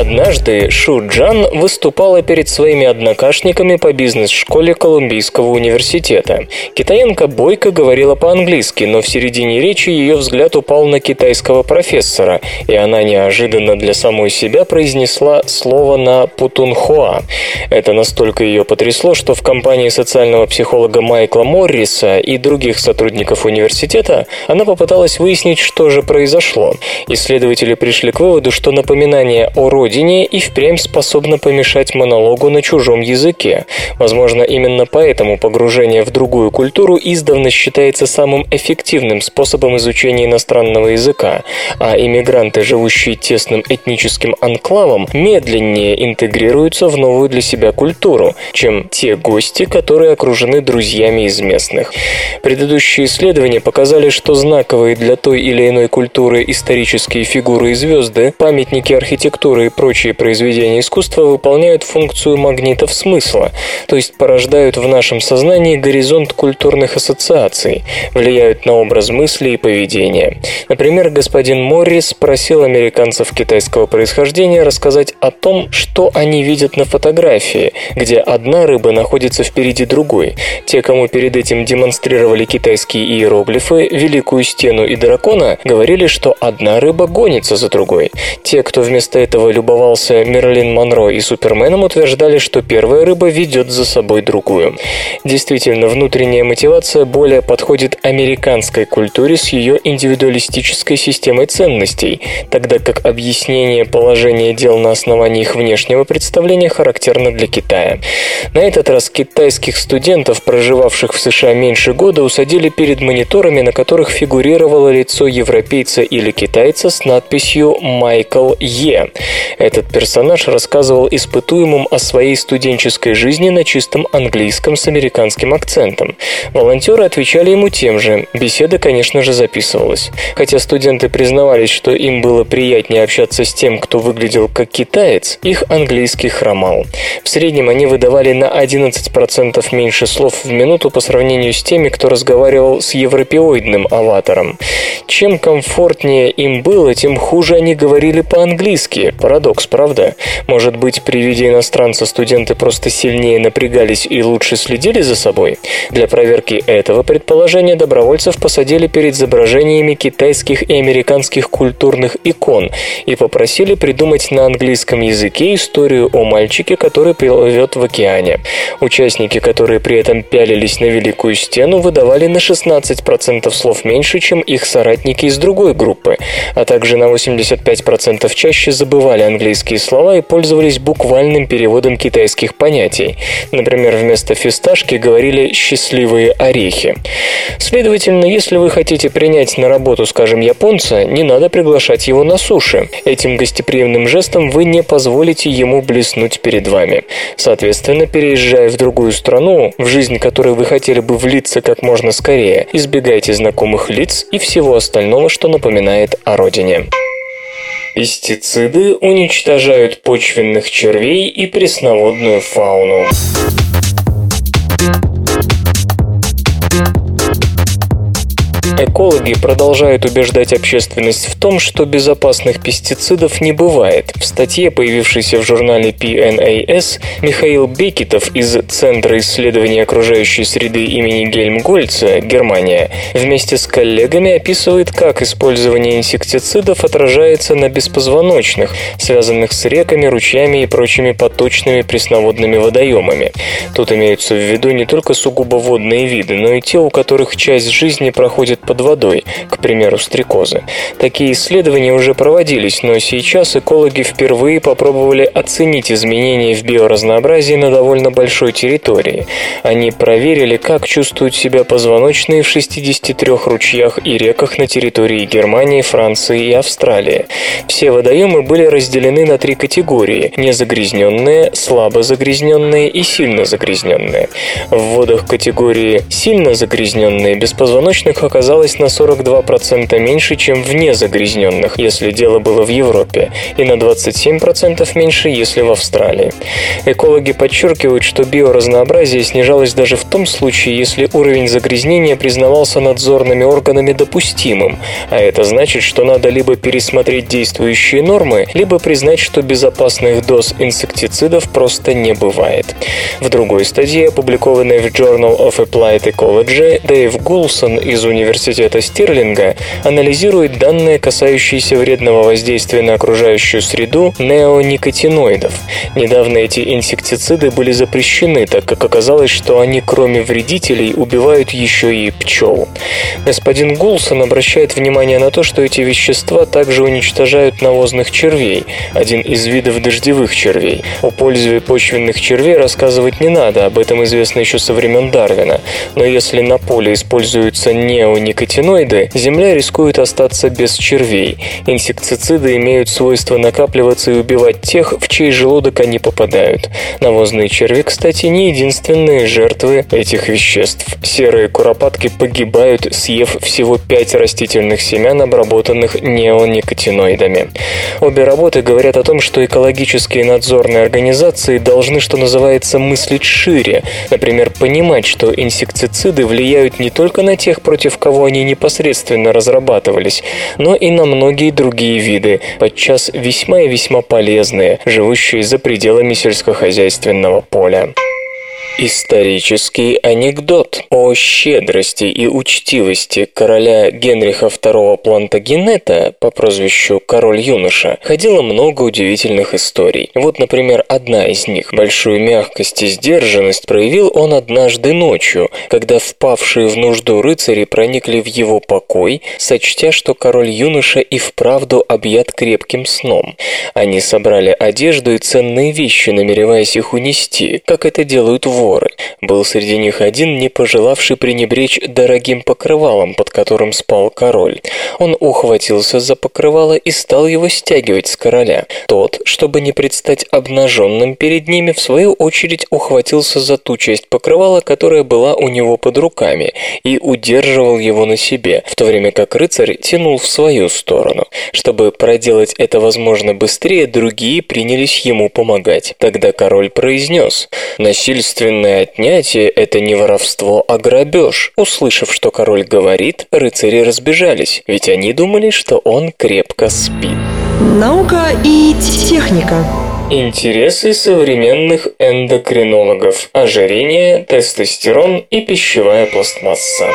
Однажды Шу Джан выступала перед своими однокашниками по бизнес-школе Колумбийского университета. Китаянка бойко говорила по-английски, но в середине речи ее взгляд упал на китайского профессора, и она неожиданно для самой себя произнесла слово на путунхуа. Это настолько ее потрясло, что в компании социального психолога Майкла Морриса и других сотрудников университета она попыталась выяснить, что же произошло. Исследователи пришли к выводу, что напоминание о родине и впрямь способно помешать монологу на чужом языке. Возможно, именно поэтому погружение в другую культуру издавна считается самым эффективным способом изучения иностранного языка, а иммигранты, живущие тесным этническим анклавом, медленнее интегрируются в новую для себя культуру, чем те гости, которые окружены друзьями из местных. Предыдущие исследования показали, что знаковые для той или иной культуры исторические фигуры и звезды, памятники архитектуры и прочие произведения искусства выполняют функцию магнитов смысла, то есть порождают в нашем сознании горизонт культурных ассоциаций, влияют на образ мысли и поведения. Например, господин Моррис просил американцев китайского происхождения рассказать о том, что они видят на фотографии, где одна рыба находится впереди другой. Те, кому перед этим демонстрировали китайские иероглифы, Великую Стену и Дракона, говорили, что одна рыба гонится за другой. Те, кто вместо этого любовался Мерлин Монро и Суперменом, утверждали, что первая рыба ведет за собой другую. Действительно, внутренняя мотивация более подходит американской культуре с ее индивидуалистической системой ценностей, тогда как объяснение положения дел на основании их внешнего представления характерно для Китая. На этот раз китайских студентов, проживавших в США меньше года, усадили перед мониторами, на которых фигурировало лицо европейца или китайца с надписью «Майкл Е». Этот персонаж рассказывал испытуемым о своей студенческой жизни на чистом английском с американским акцентом. Волонтеры отвечали ему тем же. Беседа, конечно же, записывалась. Хотя студенты признавались, что им было приятнее общаться с тем, кто выглядел как китаец, их английский хромал. В среднем они выдавали на 11% меньше слов в минуту по сравнению с теми, кто разговаривал с европеоидным аватаром. Чем комфортнее им было, тем хуже они говорили по-английски. Парадокс, правда? Может быть, при виде иностранца студенты просто сильнее напрягались и лучше следили за собой? Для проверки этого предположения добровольцев посадили перед изображениями китайских и американских культурных икон и попросили придумать на английском языке историю о мальчике, который плывет в океане. Участники, которые при этом пялились на Великую Стену, выдавали на 16% слов меньше, чем их соратники из другой группы, а также на 85% чаще забывали английские слова и пользовались буквальным переводом китайских понятий. Например, вместо фисташки говорили «счастливые орехи». Следовательно, если вы хотите принять на работу, скажем, японца, не надо приглашать его на суши. Этим гостеприимным жестом вы не позволите ему блеснуть перед вами. Соответственно, переезжая в другую страну, в жизнь которой вы хотели бы влиться как можно скорее, избегайте знакомых лиц и всего остального, что напоминает о родине. Пестициды уничтожают почвенных червей и пресноводную фауну. Экологи продолжают убеждать общественность в том, что безопасных пестицидов не бывает. В статье, появившейся в журнале PNAS, Михаил Бекетов из Центра исследования окружающей среды имени Гельмгольца, Германия, вместе с коллегами описывает, как использование инсектицидов отражается на беспозвоночных, связанных с реками, ручьями и прочими поточными пресноводными водоемами. Тут имеются в виду не только сугубо водные виды, но и те, у которых часть жизни проходит под водой, к примеру, стрекозы. Такие исследования уже проводились, но сейчас экологи впервые попробовали оценить изменения в биоразнообразии на довольно большой территории. Они проверили, как чувствуют себя позвоночные в 63 ручьях и реках на территории Германии, Франции и Австралии. Все водоемы были разделены на три категории – незагрязненные, слабо загрязненные и сильно загрязненные. В водах категории «сильно загрязненные» беспозвоночных оказалось оказалась на 42% меньше, чем в незагрязненных, если дело было в Европе, и на 27% меньше, если в Австралии. Экологи подчеркивают, что биоразнообразие снижалось даже в том случае, если уровень загрязнения признавался надзорными органами допустимым, а это значит, что надо либо пересмотреть действующие нормы, либо признать, что безопасных доз инсектицидов просто не бывает. В другой статье, опубликованной в Journal of Applied Ecology, Дэйв Гулсон из Университета Стирлинга анализирует данные, касающиеся вредного воздействия на окружающую среду неоникотиноидов. Недавно эти инсектициды были запрещены, так как оказалось, что они кроме вредителей убивают еще и пчел. Господин Гулсон обращает внимание на то, что эти вещества также уничтожают навозных червей, один из видов дождевых червей. О пользе почвенных червей рассказывать не надо, об этом известно еще со времен Дарвина. Но если на поле используются неоникотиноиды, земля рискует остаться без червей. Инсектициды имеют свойство накапливаться и убивать тех, в чей желудок они попадают. Навозные черви, кстати, не единственные жертвы этих веществ. Серые куропатки погибают, съев всего 5 растительных семян, обработанных неоникотиноидами. Обе работы говорят о том, что экологические надзорные организации должны, что называется, мыслить шире. Например, понимать, что инсектициды влияют не только на тех, против кого они непосредственно разрабатывались, но и на многие другие виды, подчас весьма и весьма полезные, живущие за пределами сельскохозяйственного поля. Исторический анекдот о щедрости и учтивости короля Генриха II Плантагенета по прозвищу Король-юноша ходило много удивительных историй. Вот, например, одна из них. Большую мягкость и сдержанность проявил он однажды ночью, когда впавшие в нужду рыцари проникли в его покой, сочтя, что король-юноша и вправду объят крепким сном. Они собрали одежду и ценные вещи, намереваясь их унести, как это делают воры воры. Был среди них один, не пожелавший пренебречь дорогим покрывалом, под которым спал король. Он ухватился за покрывало и стал его стягивать с короля. Тот, чтобы не предстать обнаженным перед ними, в свою очередь ухватился за ту часть покрывала, которая была у него под руками, и удерживал его на себе, в то время как рыцарь тянул в свою сторону. Чтобы проделать это возможно быстрее, другие принялись ему помогать. Тогда король произнес «Насильственно Незаконное отнятие – это не воровство, а грабеж. Услышав, что король говорит, рыцари разбежались, ведь они думали, что он крепко спит. Наука и техника. Интересы современных эндокринологов. Ожирение, тестостерон и пищевая пластмасса.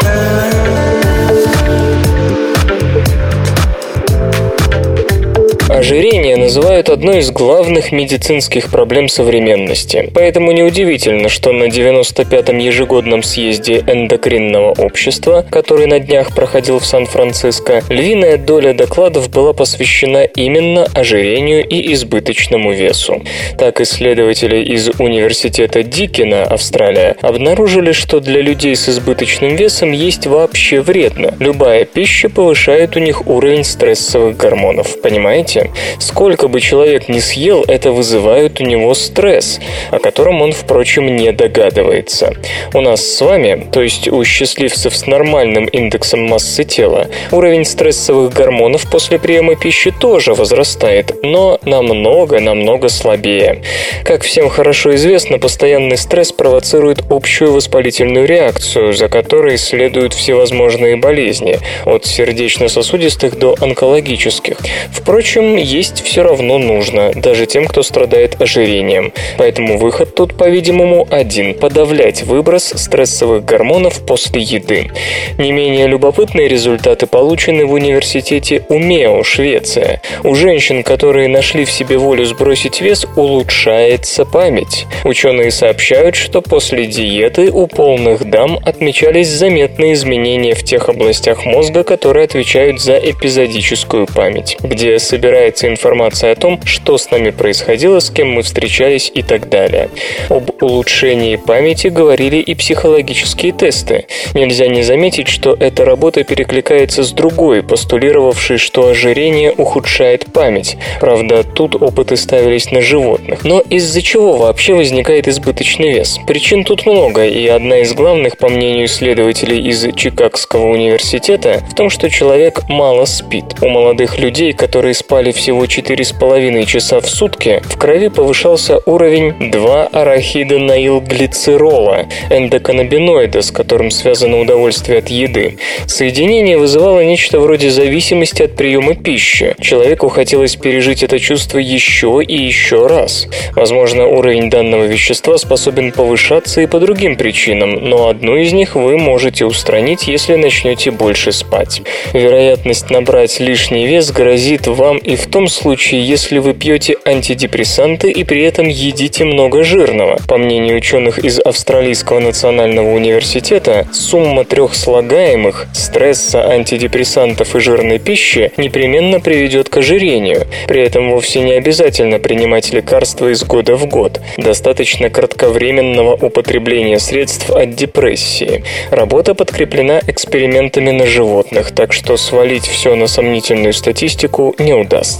Ожирение называют одной из главных медицинских проблем современности. Поэтому неудивительно, что на 95-м ежегодном съезде эндокринного общества, который на днях проходил в Сан-Франциско, львиная доля докладов была посвящена именно ожирению и избыточному весу. Так исследователи из Университета Дикина, Австралия, обнаружили, что для людей с избыточным весом есть вообще вредно. Любая пища повышает у них уровень стрессовых гормонов. Понимаете? Сколько бы человек ни съел, это вызывает у него стресс, о котором он, впрочем, не догадывается. У нас с вами, то есть у счастливцев с нормальным индексом массы тела, уровень стрессовых гормонов после приема пищи тоже возрастает, но намного-намного слабее. Как всем хорошо известно, постоянный стресс провоцирует общую воспалительную реакцию, за которой следуют всевозможные болезни, от сердечно-сосудистых до онкологических. Впрочем, есть все равно нужно, даже тем, кто страдает ожирением. Поэтому выход тут, по-видимому, один – подавлять выброс стрессовых гормонов после еды. Не менее любопытные результаты получены в университете Умео, Швеция. У женщин, которые нашли в себе волю сбросить вес, улучшается память. Ученые сообщают, что после диеты у полных дам отмечались заметные изменения в тех областях мозга, которые отвечают за эпизодическую память, где собирается собирается информация о том, что с нами происходило, с кем мы встречались и так далее. Об улучшении памяти говорили и психологические тесты. Нельзя не заметить, что эта работа перекликается с другой, постулировавшей, что ожирение ухудшает память. Правда, тут опыты ставились на животных. Но из-за чего вообще возникает избыточный вес? Причин тут много, и одна из главных, по мнению исследователей из Чикагского университета, в том, что человек мало спит. У молодых людей, которые спали всего 4,5 часа в сутки, в крови повышался уровень 2-арахидонаилглицерола, эндоканнабиноида, с которым связано удовольствие от еды. Соединение вызывало нечто вроде зависимости от приема пищи. Человеку хотелось пережить это чувство еще и еще раз. Возможно, уровень данного вещества способен повышаться и по другим причинам, но одну из них вы можете устранить, если начнете больше спать. Вероятность набрать лишний вес грозит вам и в том случае, если вы пьете антидепрессанты и при этом едите много жирного. По мнению ученых из Австралийского национального университета, сумма трех слагаемых стресса, антидепрессантов и жирной пищи непременно приведет к ожирению. При этом вовсе не обязательно принимать лекарства из года в год. Достаточно кратковременного употребления средств от депрессии. Работа подкреплена экспериментами на животных, так что свалить все на сомнительную статистику не удастся.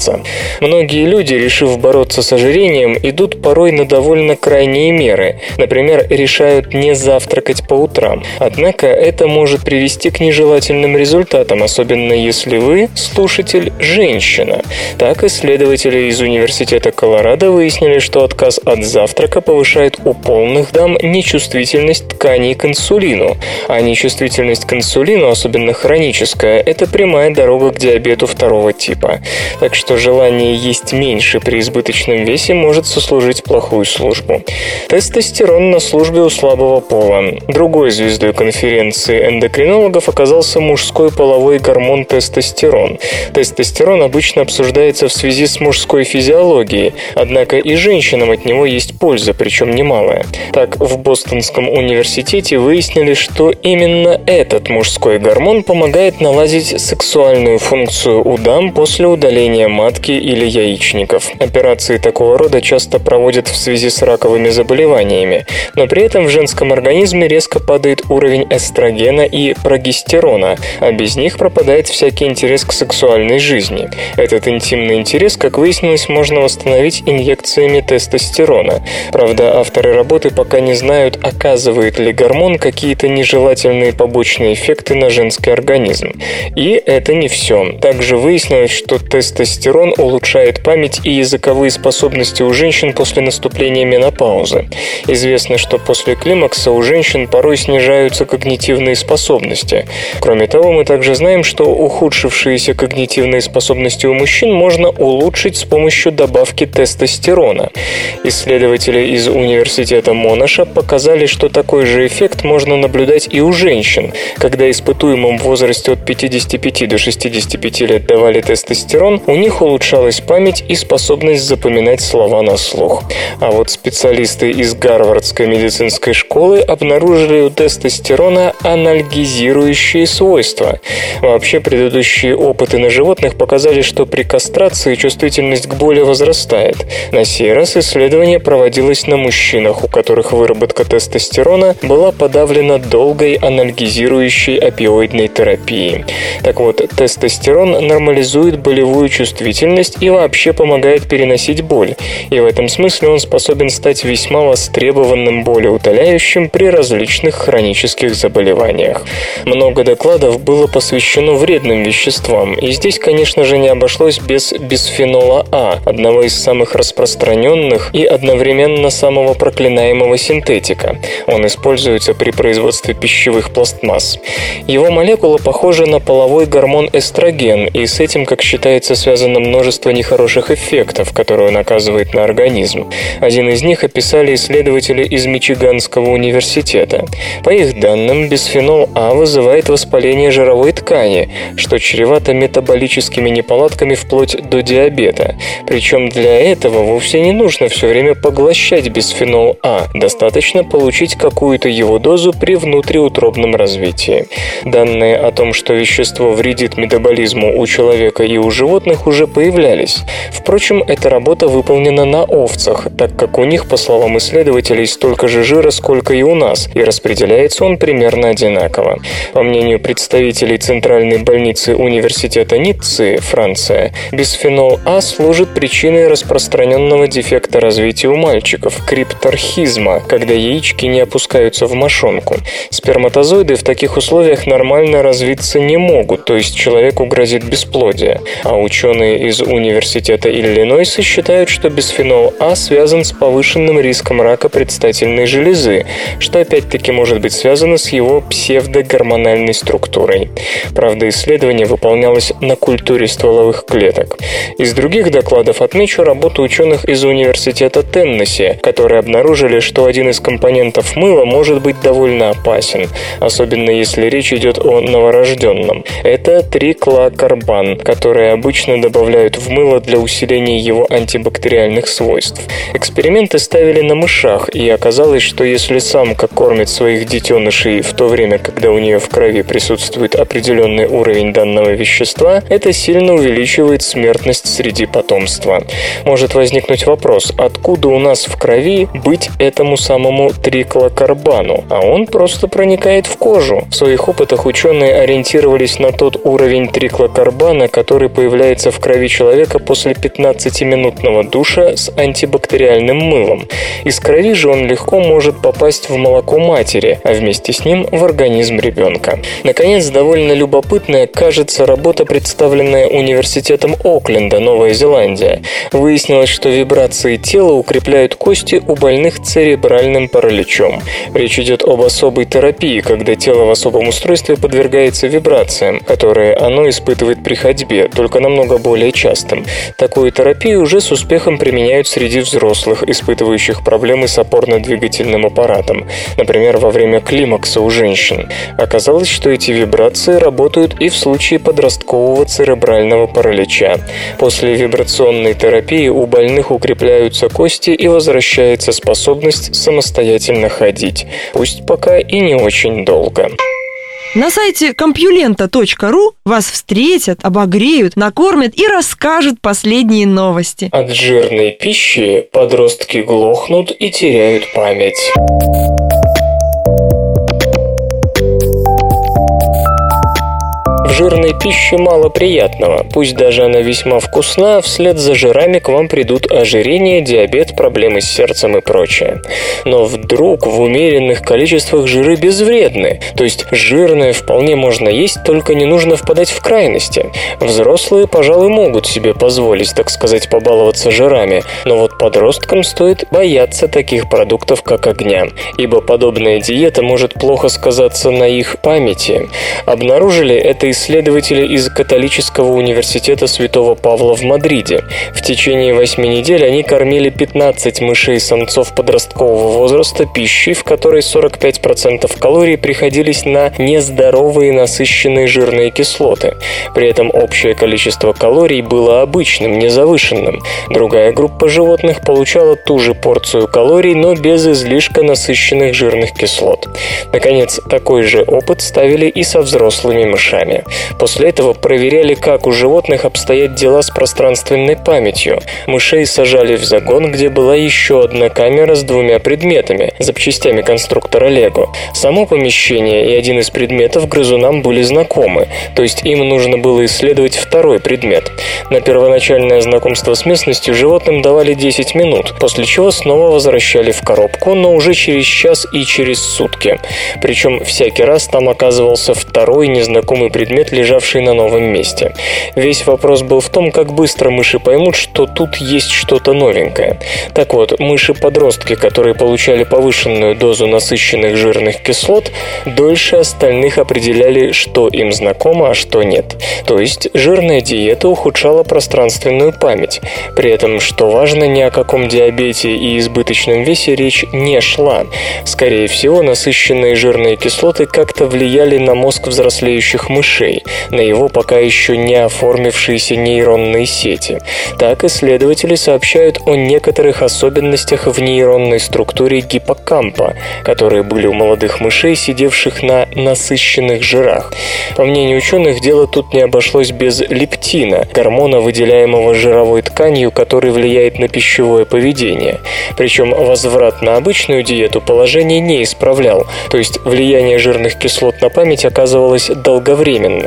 Многие люди, решив бороться с ожирением, идут порой на довольно крайние меры. Например, решают не завтракать по утрам. Однако это может привести к нежелательным результатам, особенно если вы, слушатель, женщина. Так исследователи из Университета Колорадо выяснили, что отказ от завтрака повышает у полных дам нечувствительность тканей к инсулину. А нечувствительность к инсулину, особенно хроническая, это прямая дорога к диабету второго типа. Так что желание есть меньше при избыточном весе может сослужить плохую службу. Тестостерон на службе у слабого пола. Другой звездой конференции эндокринологов оказался мужской половой гормон тестостерон. Тестостерон обычно обсуждается в связи с мужской физиологией, однако и женщинам от него есть польза, причем немалая. Так, в Бостонском университете выяснили, что именно этот мужской гормон помогает наладить сексуальную функцию у дам после удаления матки или яичников. Операции такого рода часто проводят в связи с раковыми заболеваниями, но при этом в женском организме резко падает уровень эстрогена и прогестерона, а без них пропадает всякий интерес к сексуальной жизни. Этот интимный интерес, как выяснилось, можно восстановить инъекциями тестостерона. Правда, авторы работы пока не знают, оказывает ли гормон какие-то нежелательные побочные эффекты на женский организм. И это не все. Также выяснилось, что тестостерон улучшает память и языковые способности у женщин после наступления менопаузы. Известно, что после климакса у женщин порой снижаются когнитивные способности. Кроме того, мы также знаем, что ухудшившиеся когнитивные способности у мужчин можно улучшить с помощью добавки тестостерона. Исследователи из университета Монаша показали, что такой же эффект можно наблюдать и у женщин. Когда испытуемым в возрасте от 55 до 65 лет давали тестостерон, у них улучшалась память и способность запоминать слова на слух. А вот специалисты из Гарвардской медицинской школы обнаружили у тестостерона анальгизирующие свойства. Вообще, предыдущие опыты на животных показали, что при кастрации чувствительность к боли возрастает. На сей раз исследование проводилось на мужчинах, у которых выработка тестостерона была подавлена долгой анальгизирующей опиоидной терапией. Так вот, тестостерон нормализует болевую чувствительность и вообще помогает переносить боль. И в этом смысле он способен стать весьма востребованным болеутоляющим при различных хронических заболеваниях. Много докладов было посвящено вредным веществам, и здесь, конечно же, не обошлось без бисфенола А, одного из самых распространенных и одновременно самого проклинаемого синтетика. Он используется при производстве пищевых пластмасс. Его молекула похожа на половой гормон эстроген, и с этим, как считается, связано множество нехороших эффектов, которые он оказывает на организм. Один из них описали исследователи из Мичиганского университета. По их данным, бисфенол А вызывает воспаление жировой ткани, что чревато метаболическими неполадками вплоть до диабета. Причем для этого вовсе не нужно все время поглощать бисфенол А, достаточно получить какую-то его дозу при внутриутробном развитии. Данные о том, что вещество вредит метаболизму у человека и у животных уже уже появлялись. Впрочем, эта работа выполнена на овцах, так как у них, по словам исследователей, столько же жира, сколько и у нас, и распределяется он примерно одинаково. По мнению представителей Центральной больницы Университета Ниццы, Франция, бисфенол А служит причиной распространенного дефекта развития у мальчиков – крипторхизма, когда яички не опускаются в мошонку. Сперматозоиды в таких условиях нормально развиться не могут, то есть человеку грозит бесплодие. А ученые из Университета Иллинойса считают, что бисфенол А связан с повышенным риском рака предстательной железы, что опять-таки может быть связано с его псевдогормональной структурой. Правда, исследование выполнялось на культуре стволовых клеток. Из других докладов отмечу работу ученых из Университета Теннесси, которые обнаружили, что один из компонентов мыла может быть довольно опасен, особенно если речь идет о новорожденном. Это триклокарбан, который обычно добавляют в мыло для усиления его антибактериальных свойств. Эксперименты ставили на мышах, и оказалось, что если самка кормит своих детенышей в то время, когда у нее в крови присутствует определенный уровень данного вещества, это сильно увеличивает смертность среди потомства. Может возникнуть вопрос, откуда у нас в крови быть этому самому триклокарбану, а он просто проникает в кожу. В своих опытах ученые ориентировались на тот уровень триклокарбана, который появляется в крови человека после 15-минутного душа с антибактериальным мылом. Из крови же он легко может попасть в молоко матери, а вместе с ним в организм ребенка. Наконец, довольно любопытная кажется работа, представленная Университетом Окленда, Новая Зеландия. Выяснилось, что вибрации тела укрепляют кости у больных церебральным параличом. Речь идет об особой терапии, когда тело в особом устройстве подвергается вибрациям, которые оно испытывает при ходьбе, только намного более частым. Такую терапию уже с успехом применяют среди взрослых, испытывающих проблемы с опорно-двигательным аппаратом, например, во время климакса у женщин. Оказалось, что эти вибрации работают и в случае подросткового церебрального паралича. После вибрационной терапии у больных укрепляются кости и возвращается способность самостоятельно ходить, пусть пока и не очень долго. На сайте компьюлента.ру вас встретят, обогреют, накормят и расскажут последние новости. От жирной пищи подростки глохнут и теряют память. Жирной пище мало приятного. Пусть даже она весьма вкусна, вслед за жирами к вам придут ожирение, диабет, проблемы с сердцем и прочее. Но вдруг в умеренных количествах жиры безвредны. То есть жирное вполне можно есть, только не нужно впадать в крайности. Взрослые, пожалуй, могут себе позволить, так сказать, побаловаться жирами, но вот подросткам стоит бояться таких продуктов, как огня, ибо подобная диета может плохо сказаться на их памяти. Обнаружили это исследование исследователи из католического университета Святого Павла в Мадриде. В течение восьми недель они кормили 15 мышей-самцов подросткового возраста пищей, в которой 45% калорий приходились на нездоровые насыщенные жирные кислоты. При этом общее количество калорий было обычным, незавышенным. Другая группа животных получала ту же порцию калорий, но без излишка насыщенных жирных кислот. Наконец, такой же опыт ставили и со взрослыми мышами. После этого проверяли, как у животных обстоят дела с пространственной памятью. Мышей сажали в загон, где была еще одна камера с двумя предметами, запчастями конструктора Лего. Само помещение и один из предметов грызунам были знакомы, то есть им нужно было исследовать второй предмет. На первоначальное знакомство с местностью животным давали 10 минут, после чего снова возвращали в коробку, но уже через час и через сутки. Причем всякий раз там оказывался второй незнакомый предмет, предмет, лежавший на новом месте. Весь вопрос был в том, как быстро мыши поймут, что тут есть что-то новенькое. Так вот, мыши-подростки, которые получали повышенную дозу насыщенных жирных кислот, дольше остальных определяли, что им знакомо, а что нет. То есть жирная диета ухудшала пространственную память. При этом, что важно, ни о каком диабете и избыточном весе речь не шла. Скорее всего, насыщенные жирные кислоты как-то влияли на мозг взрослеющих мышей. Мышей на его пока еще не оформившиеся нейронные сети. Так исследователи сообщают о некоторых особенностях в нейронной структуре гиппокампа, которые были у молодых мышей, сидевших на насыщенных жирах. По мнению ученых, дело тут не обошлось без лептина, гормона, выделяемого жировой тканью, который влияет на пищевое поведение. Причем возврат на обычную диету положение не исправлял, то есть влияние жирных кислот на память оказывалось долговременным.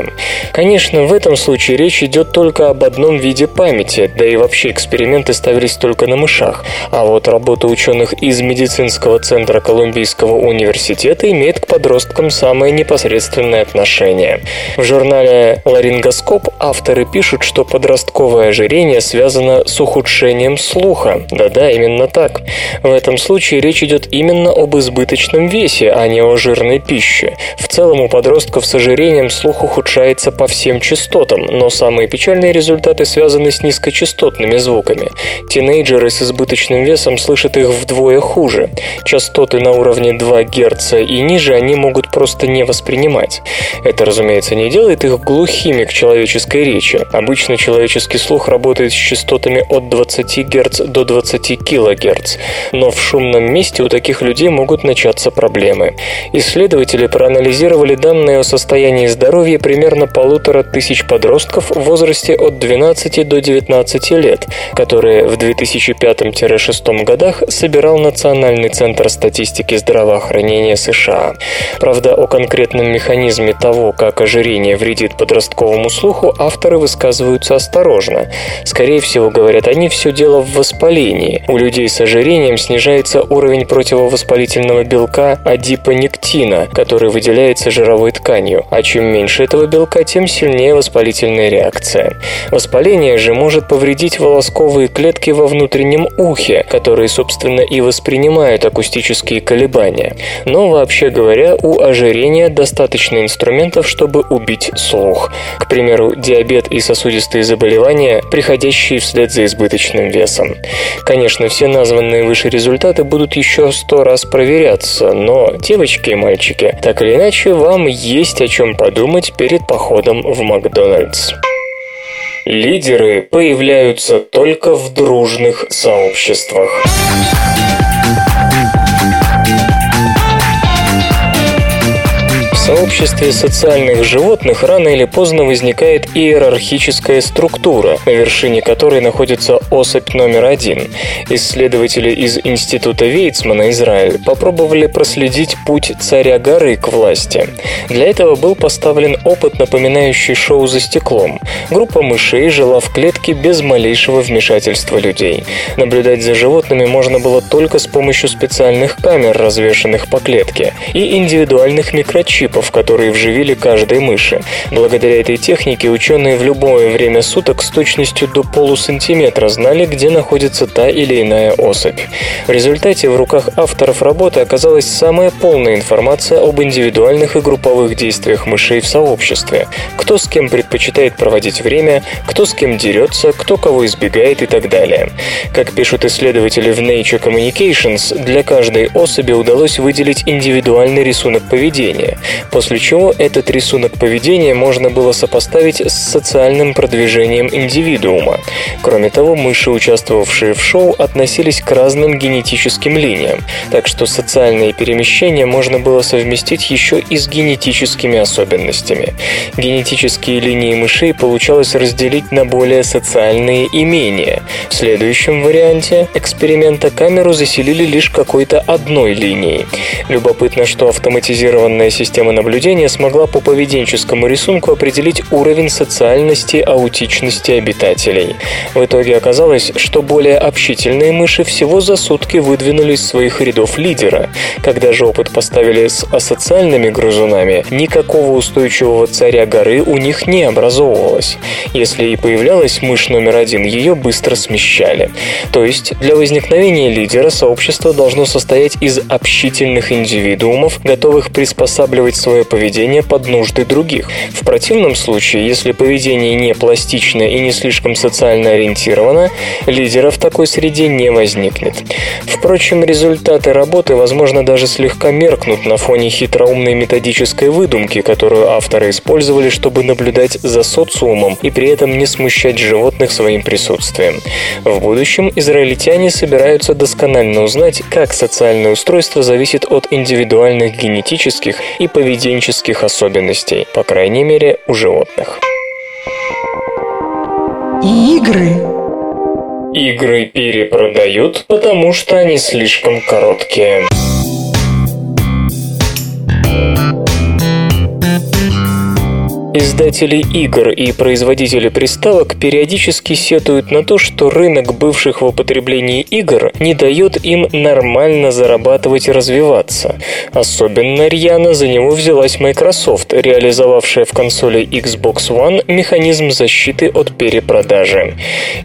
Конечно, в этом случае речь идет только об одном виде памяти, да и вообще эксперименты ставились только на мышах. А вот работа ученых из медицинского центра Колумбийского университета имеет к подросткам самое непосредственное отношение. В журнале «Ларингоскоп» авторы пишут, что подростковое ожирение связано с ухудшением слуха. Да-да, именно так. В этом случае речь идет именно об избыточном весе, а не о жирной пище. В целом у подростков с ожирением слух ухудшается по всем частотам, но самые печальные результаты связаны с низкочастотными звуками. Тинейджеры с избыточным весом слышат их вдвое хуже. Частоты на уровне 2 Гц и ниже они могут просто не воспринимать. Это, разумеется, не делает их глухими к человеческой речи. Обычно человеческий слух работает с частотами от 20 Гц до 20 кГц, но в шумном месте у таких людей могут начаться проблемы. Исследователи проанализировали данные о состоянии здоровья примерно полутора тысяч подростков в возрасте от 12 до 19 лет, которые в 2005-2006 годах собирал Национальный центр статистики здравоохранения США. Правда, о конкретном механизме того, как ожирение вредит подростковому слуху, авторы высказываются осторожно. Скорее всего, говорят они, все дело в воспалении. У людей с ожирением снижается уровень противовоспалительного белка адипонектина, который выделяется жировой тканью, а чем меньше этого белка, тем сильнее воспалительная реакция. Воспаление же может повредить волосковые клетки во внутреннем ухе, которые, собственно, и воспринимают акустические колебания. Но, вообще говоря, у ожирения достаточно инструментов, чтобы убить слух. К примеру, диабет и сосудистые заболевания, приходящие вслед за избыточным весом. Конечно, все названные выше результаты будут еще сто раз проверяться, но, девочки и мальчики, так или иначе, вам есть о чем подумать перед походом в Макдональдс. Лидеры появляются только в дружных сообществах. Сообществе социальных животных рано или поздно возникает иерархическая структура, на вершине которой находится особь номер один. Исследователи из Института Вейцмана, Израиль, попробовали проследить путь царя горы к власти. Для этого был поставлен опыт, напоминающий шоу за стеклом. Группа мышей жила в клетке без малейшего вмешательства людей. Наблюдать за животными можно было только с помощью специальных камер, развешанных по клетке, и индивидуальных микрочипов, чипов, которые вживили каждой мыши. Благодаря этой технике ученые в любое время суток с точностью до полусантиметра знали, где находится та или иная особь. В результате в руках авторов работы оказалась самая полная информация об индивидуальных и групповых действиях мышей в сообществе. Кто с кем предпочитает проводить время, кто с кем дерется, кто кого избегает и так далее. Как пишут исследователи в Nature Communications, для каждой особи удалось выделить индивидуальный рисунок поведения после чего этот рисунок поведения можно было сопоставить с социальным продвижением индивидуума. Кроме того, мыши, участвовавшие в шоу, относились к разным генетическим линиям, так что социальные перемещения можно было совместить еще и с генетическими особенностями. Генетические линии мышей получалось разделить на более социальные и менее. В следующем варианте эксперимента камеру заселили лишь какой-то одной линией. Любопытно, что автоматизированная система наблюдения смогла по поведенческому рисунку определить уровень социальности аутичности обитателей. В итоге оказалось, что более общительные мыши всего за сутки выдвинули из своих рядов лидера. Когда же опыт поставили с асоциальными грызунами, никакого устойчивого царя горы у них не образовывалось. Если и появлялась мышь номер один, ее быстро смещали. То есть для возникновения лидера сообщество должно состоять из общительных индивидуумов, готовых приспосабливать свое поведение под нужды других. В противном случае, если поведение не пластично и не слишком социально ориентировано, лидера в такой среде не возникнет. Впрочем, результаты работы, возможно, даже слегка меркнут на фоне хитроумной методической выдумки, которую авторы использовали, чтобы наблюдать за социумом и при этом не смущать животных своим присутствием. В будущем израильтяне собираются досконально узнать, как социальное устройство зависит от индивидуальных генетических и поведенческих особенностей, по крайней мере, у животных. Игры. Игры перепродают, потому что они слишком короткие. Издатели игр и производители приставок периодически сетуют на то, что рынок бывших в употреблении игр не дает им нормально зарабатывать и развиваться. Особенно рьяно за него взялась Microsoft, реализовавшая в консоли Xbox One механизм защиты от перепродажи.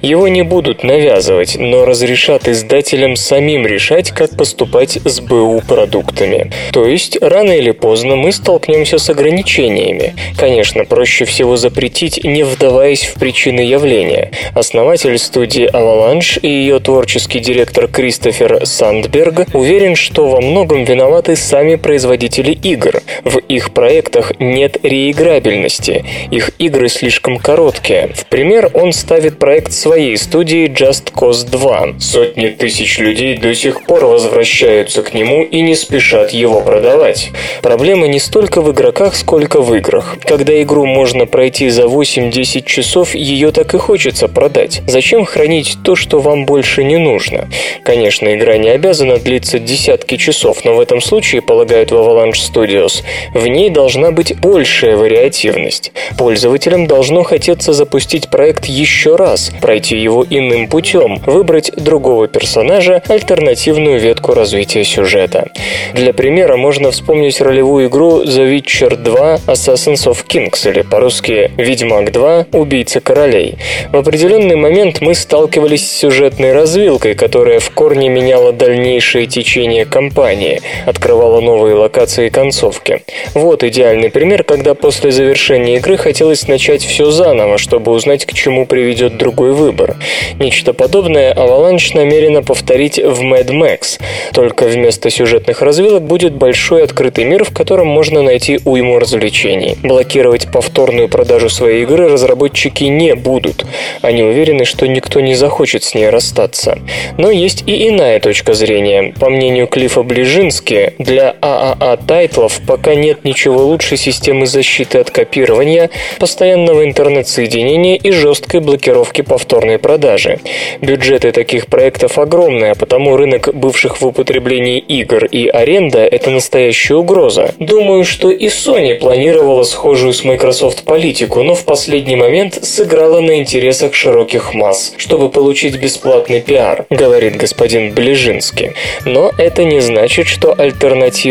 Его не будут навязывать, но разрешат издателям самим решать, как поступать с БУ продуктами. То есть, рано или поздно мы столкнемся с ограничениями. Конечно, проще всего запретить, не вдаваясь в причины явления. Основатель студии Avalanche и ее творческий директор Кристофер Сандберг уверен, что во многом виноваты сами производители игр. В их проектах нет реиграбельности, их игры слишком короткие. В пример он ставит проект своей студии Just Cause 2. Сотни тысяч людей до сих пор возвращаются к нему и не спешат его продавать. Проблема не столько в игроках, сколько в играх. Когда игру игру можно пройти за 8-10 часов, ее так и хочется продать. Зачем хранить то, что вам больше не нужно? Конечно, игра не обязана длиться десятки часов, но в этом случае, полагают в Avalanche Studios, в ней должна быть большая вариативность. Пользователям должно хотеться запустить проект еще раз, пройти его иным путем, выбрать другого персонажа, альтернативную ветку развития сюжета. Для примера можно вспомнить ролевую игру The Witcher 2 Assassins of Kings, или по-русски «Ведьмак 2. Убийца королей». В определенный момент мы сталкивались с сюжетной развилкой, которая в корне меняла дальнейшее течение кампании, открывала новые локации и концовки. Вот идеальный пример, когда после завершения игры хотелось начать все заново, чтобы узнать, к чему приведет другой выбор. Нечто подобное Avalanche намерена повторить в Mad Max, только вместо сюжетных развилок будет большой открытый мир, в котором можно найти уйму развлечений. Блокировать повторную продажу своей игры разработчики не будут. Они уверены, что никто не захочет с ней расстаться. Но есть и иная точка зрения. По мнению Клифа Ближински, для ААА тайтлов пока нет ничего лучше системы защиты от копирования, постоянного интернет-соединения и жесткой блокировки повторной продажи. Бюджеты таких проектов огромные, а потому рынок бывших в употреблении игр и аренда – это настоящая угроза. Думаю, что и Sony планировала схожую с Microsoft политику, но в последний момент сыграла на интересах широких масс, чтобы получить бесплатный пиар, говорит господин Ближинский. Но это не значит, что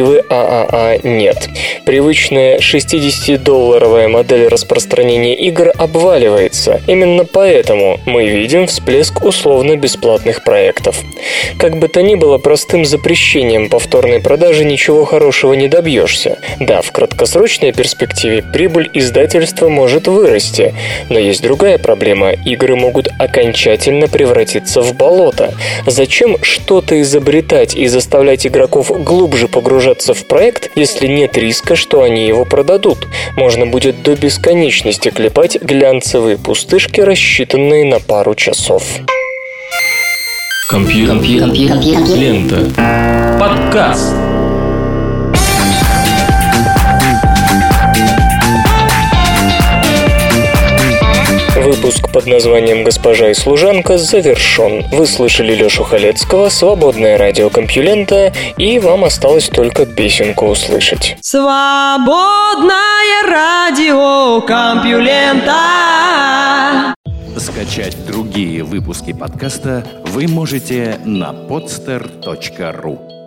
альтернативы ААА а нет. Привычная 60-долларовая модель распространения игр обваливается. Именно поэтому мы видим всплеск условно-бесплатных проектов. Как бы то ни было, простым запрещением повторной продажи ничего хорошего не добьешься. Да, в краткосрочной перспективе прибыль и издательство может вырасти. Но есть другая проблема. Игры могут окончательно превратиться в болото. Зачем что-то изобретать и заставлять игроков глубже погружаться в проект, если нет риска, что они его продадут? Можно будет до бесконечности клепать глянцевые пустышки, рассчитанные на пару часов. Компьютер. Компьютер. Компьютер. Лента. Подкаст. Выпуск под названием «Госпожа и служанка» завершен. Вы слышали Лешу Халецкого, свободное радио Компьюлента, и вам осталось только песенку услышать. Свободное радио Компьюлента. Скачать другие выпуски подкаста вы можете на podster.ru